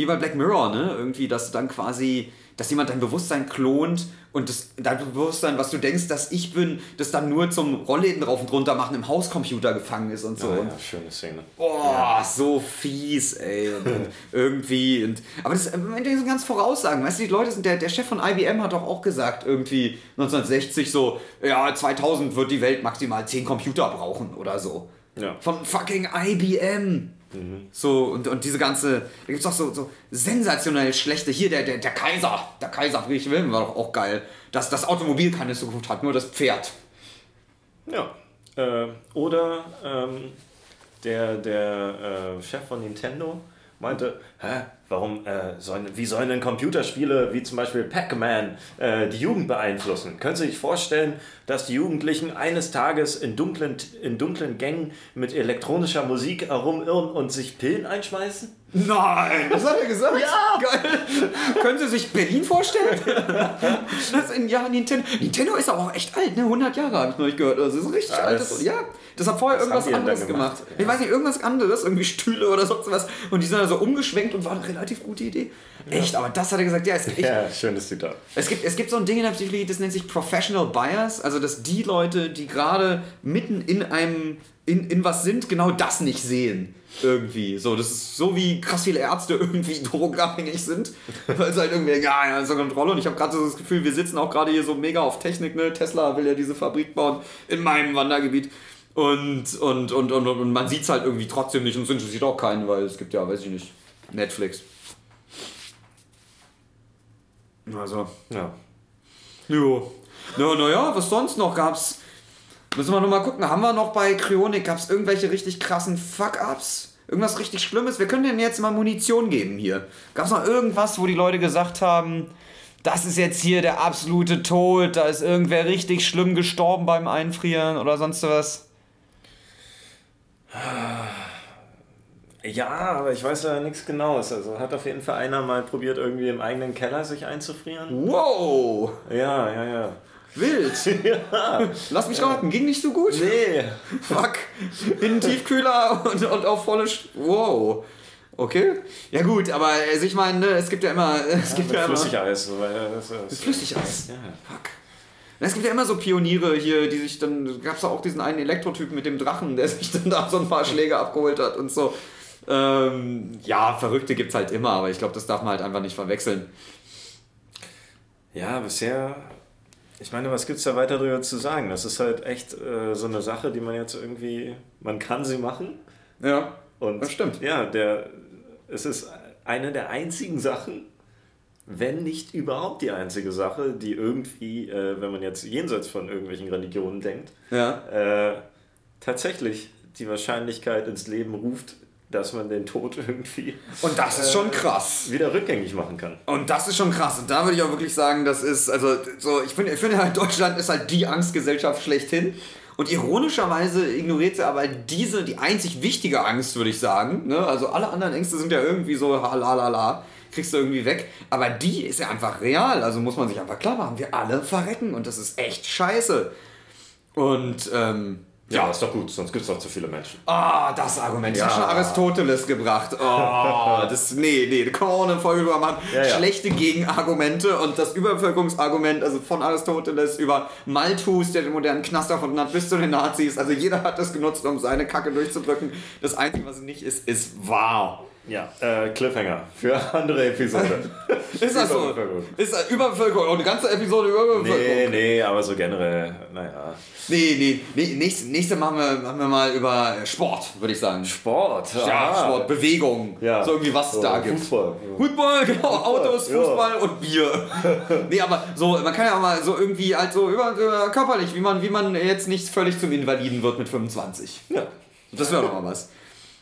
Wie bei Black Mirror, ne? Irgendwie, dass du dann quasi, dass jemand dein Bewusstsein klont und das, dein Bewusstsein, was du denkst, dass ich bin, das dann nur zum Rollläden drauf und runter machen im Hauscomputer gefangen ist und so. Ah, Und ja, schöne Szene. Boah, so fies, ey. Und, und irgendwie. Und, aber das im Endeffekt sind ganz Voraussagen. Weißt du, die Leute sind, der, der Chef von IBM hat doch auch gesagt, irgendwie 1960 so, ja, 2000 wird die Welt maximal 10 Computer brauchen oder so. Ja. Von fucking IBM. So, und, und diese ganze, da gibt es auch so, so sensationell schlechte, hier der, der, der Kaiser, der Kaiser Friedrich Wilhelm war doch auch geil, dass das Automobil keine Zukunft hat, nur das Pferd. Ja. Äh, oder ähm, der, der äh, Chef von Nintendo meinte, Hä, warum äh, sollen, wie sollen denn Computerspiele wie zum Beispiel Pac-Man äh, die Jugend beeinflussen? Können Sie sich vorstellen, dass die Jugendlichen eines Tages in dunklen, in dunklen Gängen mit elektronischer Musik herumirren und sich Pillen einschmeißen? Nein, das hat er gesagt. Ja, geil. Können Sie sich Berlin vorstellen? das in ja Nintendo. Nintendo ist aber auch echt alt, ne? 100 Jahre habe ich neulich gehört. Also das ist ein richtig Ja, altes. das- Ja, das hat vorher was irgendwas anderes gemacht. gemacht? Ich weiß nicht, irgendwas anderes, irgendwie Stühle oder sonst was. Und die sind dann so umgeschwenkt und war eine relativ gute Idee. Echt, aber das hat er gesagt. Ja, es, ich, Ja, schönes Zitat. es gibt, es gibt so ein Ding in der Psychologie, das nennt sich Professional Bias, also dass die Leute, die gerade mitten in einem, in, in was sind, genau das nicht sehen. Irgendwie. So, das ist so wie krass viele Ärzte irgendwie drogenabhängig sind. Weil sie halt irgendwie, ja, ja, ist Kontrolle. Und ich habe gerade so das Gefühl, wir sitzen auch gerade hier so mega auf Technik, ne? Tesla will ja diese Fabrik bauen in meinem Wandergebiet. Und, und, und, und, und man sieht es halt irgendwie trotzdem nicht und es interessiert auch keinen, weil es gibt ja, weiß ich nicht, Netflix. Also, Ja. Jo. Na, naja, was sonst noch gab's? Müssen wir noch mal gucken. Haben wir noch bei Kryonik, gab's irgendwelche richtig krassen Fuck-Ups? Irgendwas richtig Schlimmes? Wir können denen jetzt mal Munition geben hier. Gab's noch irgendwas, wo die Leute gesagt haben, das ist jetzt hier der absolute Tod, da ist irgendwer richtig schlimm gestorben beim Einfrieren oder sonst was? Ja, aber ich weiß ja nichts Genaues. Also hat auf jeden Fall einer mal probiert, irgendwie im eigenen Keller sich einzufrieren. Wow! Ja, ja, ja. Wild! Lass mich raten, ging nicht so gut? Nee. Fuck. In den Tiefkühler und, und auf volle. Sch wow. Okay. Ja, gut, aber also ich meine, ne, es gibt ja immer. Es gibt Mit ja immer. Flüssigeis. so, weil das, Das Flüssigeis. Ja. Fuck. Es gibt ja immer so Pioniere hier, die sich dann. Gab es auch diesen einen Elektrotypen mit dem Drachen, der sich dann da so ein paar Schläge abgeholt hat und so. Ähm, ja, Verrückte gibt's halt immer, aber ich glaube, das darf man halt einfach nicht verwechseln. ja, bisher. Ich meine, was gibt es da weiter drüber zu sagen? Das ist halt echt äh, so eine Sache, die man jetzt irgendwie. Man kann sie machen. Ja. Und Das stimmt. Ja, der, es ist eine der einzigen Sachen, wenn nicht überhaupt die einzige Sache, die irgendwie, äh, wenn man jetzt jenseits von irgendwelchen Religionen denkt, Ja. äh, tatsächlich die Wahrscheinlichkeit ins Leben ruft, dass man den Tod irgendwie Und das ist schon krass. wieder rückgängig machen kann. Und das ist schon krass. Und da würde ich auch wirklich sagen, das ist, also, so, ich finde, ich finde halt, Deutschland ist halt die Angstgesellschaft schlechthin. Und ironischerweise ignoriert sie aber diese, die einzig wichtige Angst, würde ich sagen. Ne? Also alle anderen Ängste sind ja irgendwie so, halalala, kriegst du irgendwie weg. Aber die ist ja einfach real. Also muss man sich einfach klar machen, wir alle verrecken. Und das ist echt scheiße. Und, ähm, Ja, ist doch gut, sonst gibt es doch zu viele Menschen. Ah, das Argument. Das Ja. hat schon Aristoteles gebracht. Oh, das, nee, nee, da können wir auch eine Folge drüber machen. Ja, ja. Schlechte Gegenargumente und das Überbevölkerungsargument, also von Aristoteles über Malthus, der den modernen Knast erfunden hat, bis zu den Nazis. Also jeder hat das genutzt, um seine Kacke durchzudrücken. Das Einzige, was nicht ist, ist wahr. Ja, äh, Cliffhanger für andere Episode. Ist das so? Ist das Überbevölkerung? Und eine ganze Episode über nee, Überbevölkerung? nee, aber so generell, naja. Nee, nee, nee. Nächste, nächste machen, wir, machen wir mal über Sport, würde ich sagen. Sport. Ja, ah. Sport, Bewegung. Ja. So irgendwie was es So, da gibt. Fußball. Football, genau, Autos, ja. Fußball und Bier. nee, aber so, man kann ja auch mal so irgendwie halt so über, über körperlich, wie man, wie man jetzt nicht völlig zum Invaliden wird mit 25. Ja. Das wäre doch mal was.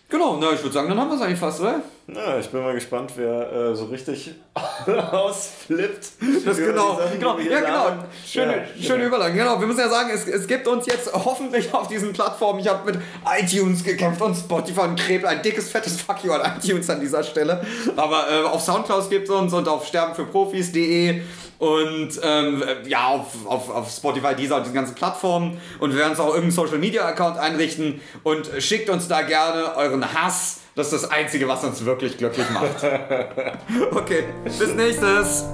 Genau, na, ich würde sagen, dann haben wir es eigentlich fast, oder? Na, ich bin mal gespannt, wer äh, so richtig ausflippt. Das genau, genau, ja genau. Schöne, Ja, schöne Überleitung. Genau, wir müssen ja sagen, es, es gibt uns jetzt hoffentlich auf diesen Plattformen, ich habe mit iTunes gekämpft und Spotify und Krebs, ein dickes, fettes Fuck you an iTunes an dieser Stelle. Aber äh, auf Soundcloud gibt es uns und auf sterbenfürprofis.de und ähm, ja, auf, auf, auf Spotify, Deezer und diesen ganzen Plattformen. Und wir werden uns auch irgendeinen Social Media Account einrichten und schickt uns da gerne euren Hass Das ist das Einzige, was uns wirklich glücklich macht. Okay, bis nächstes.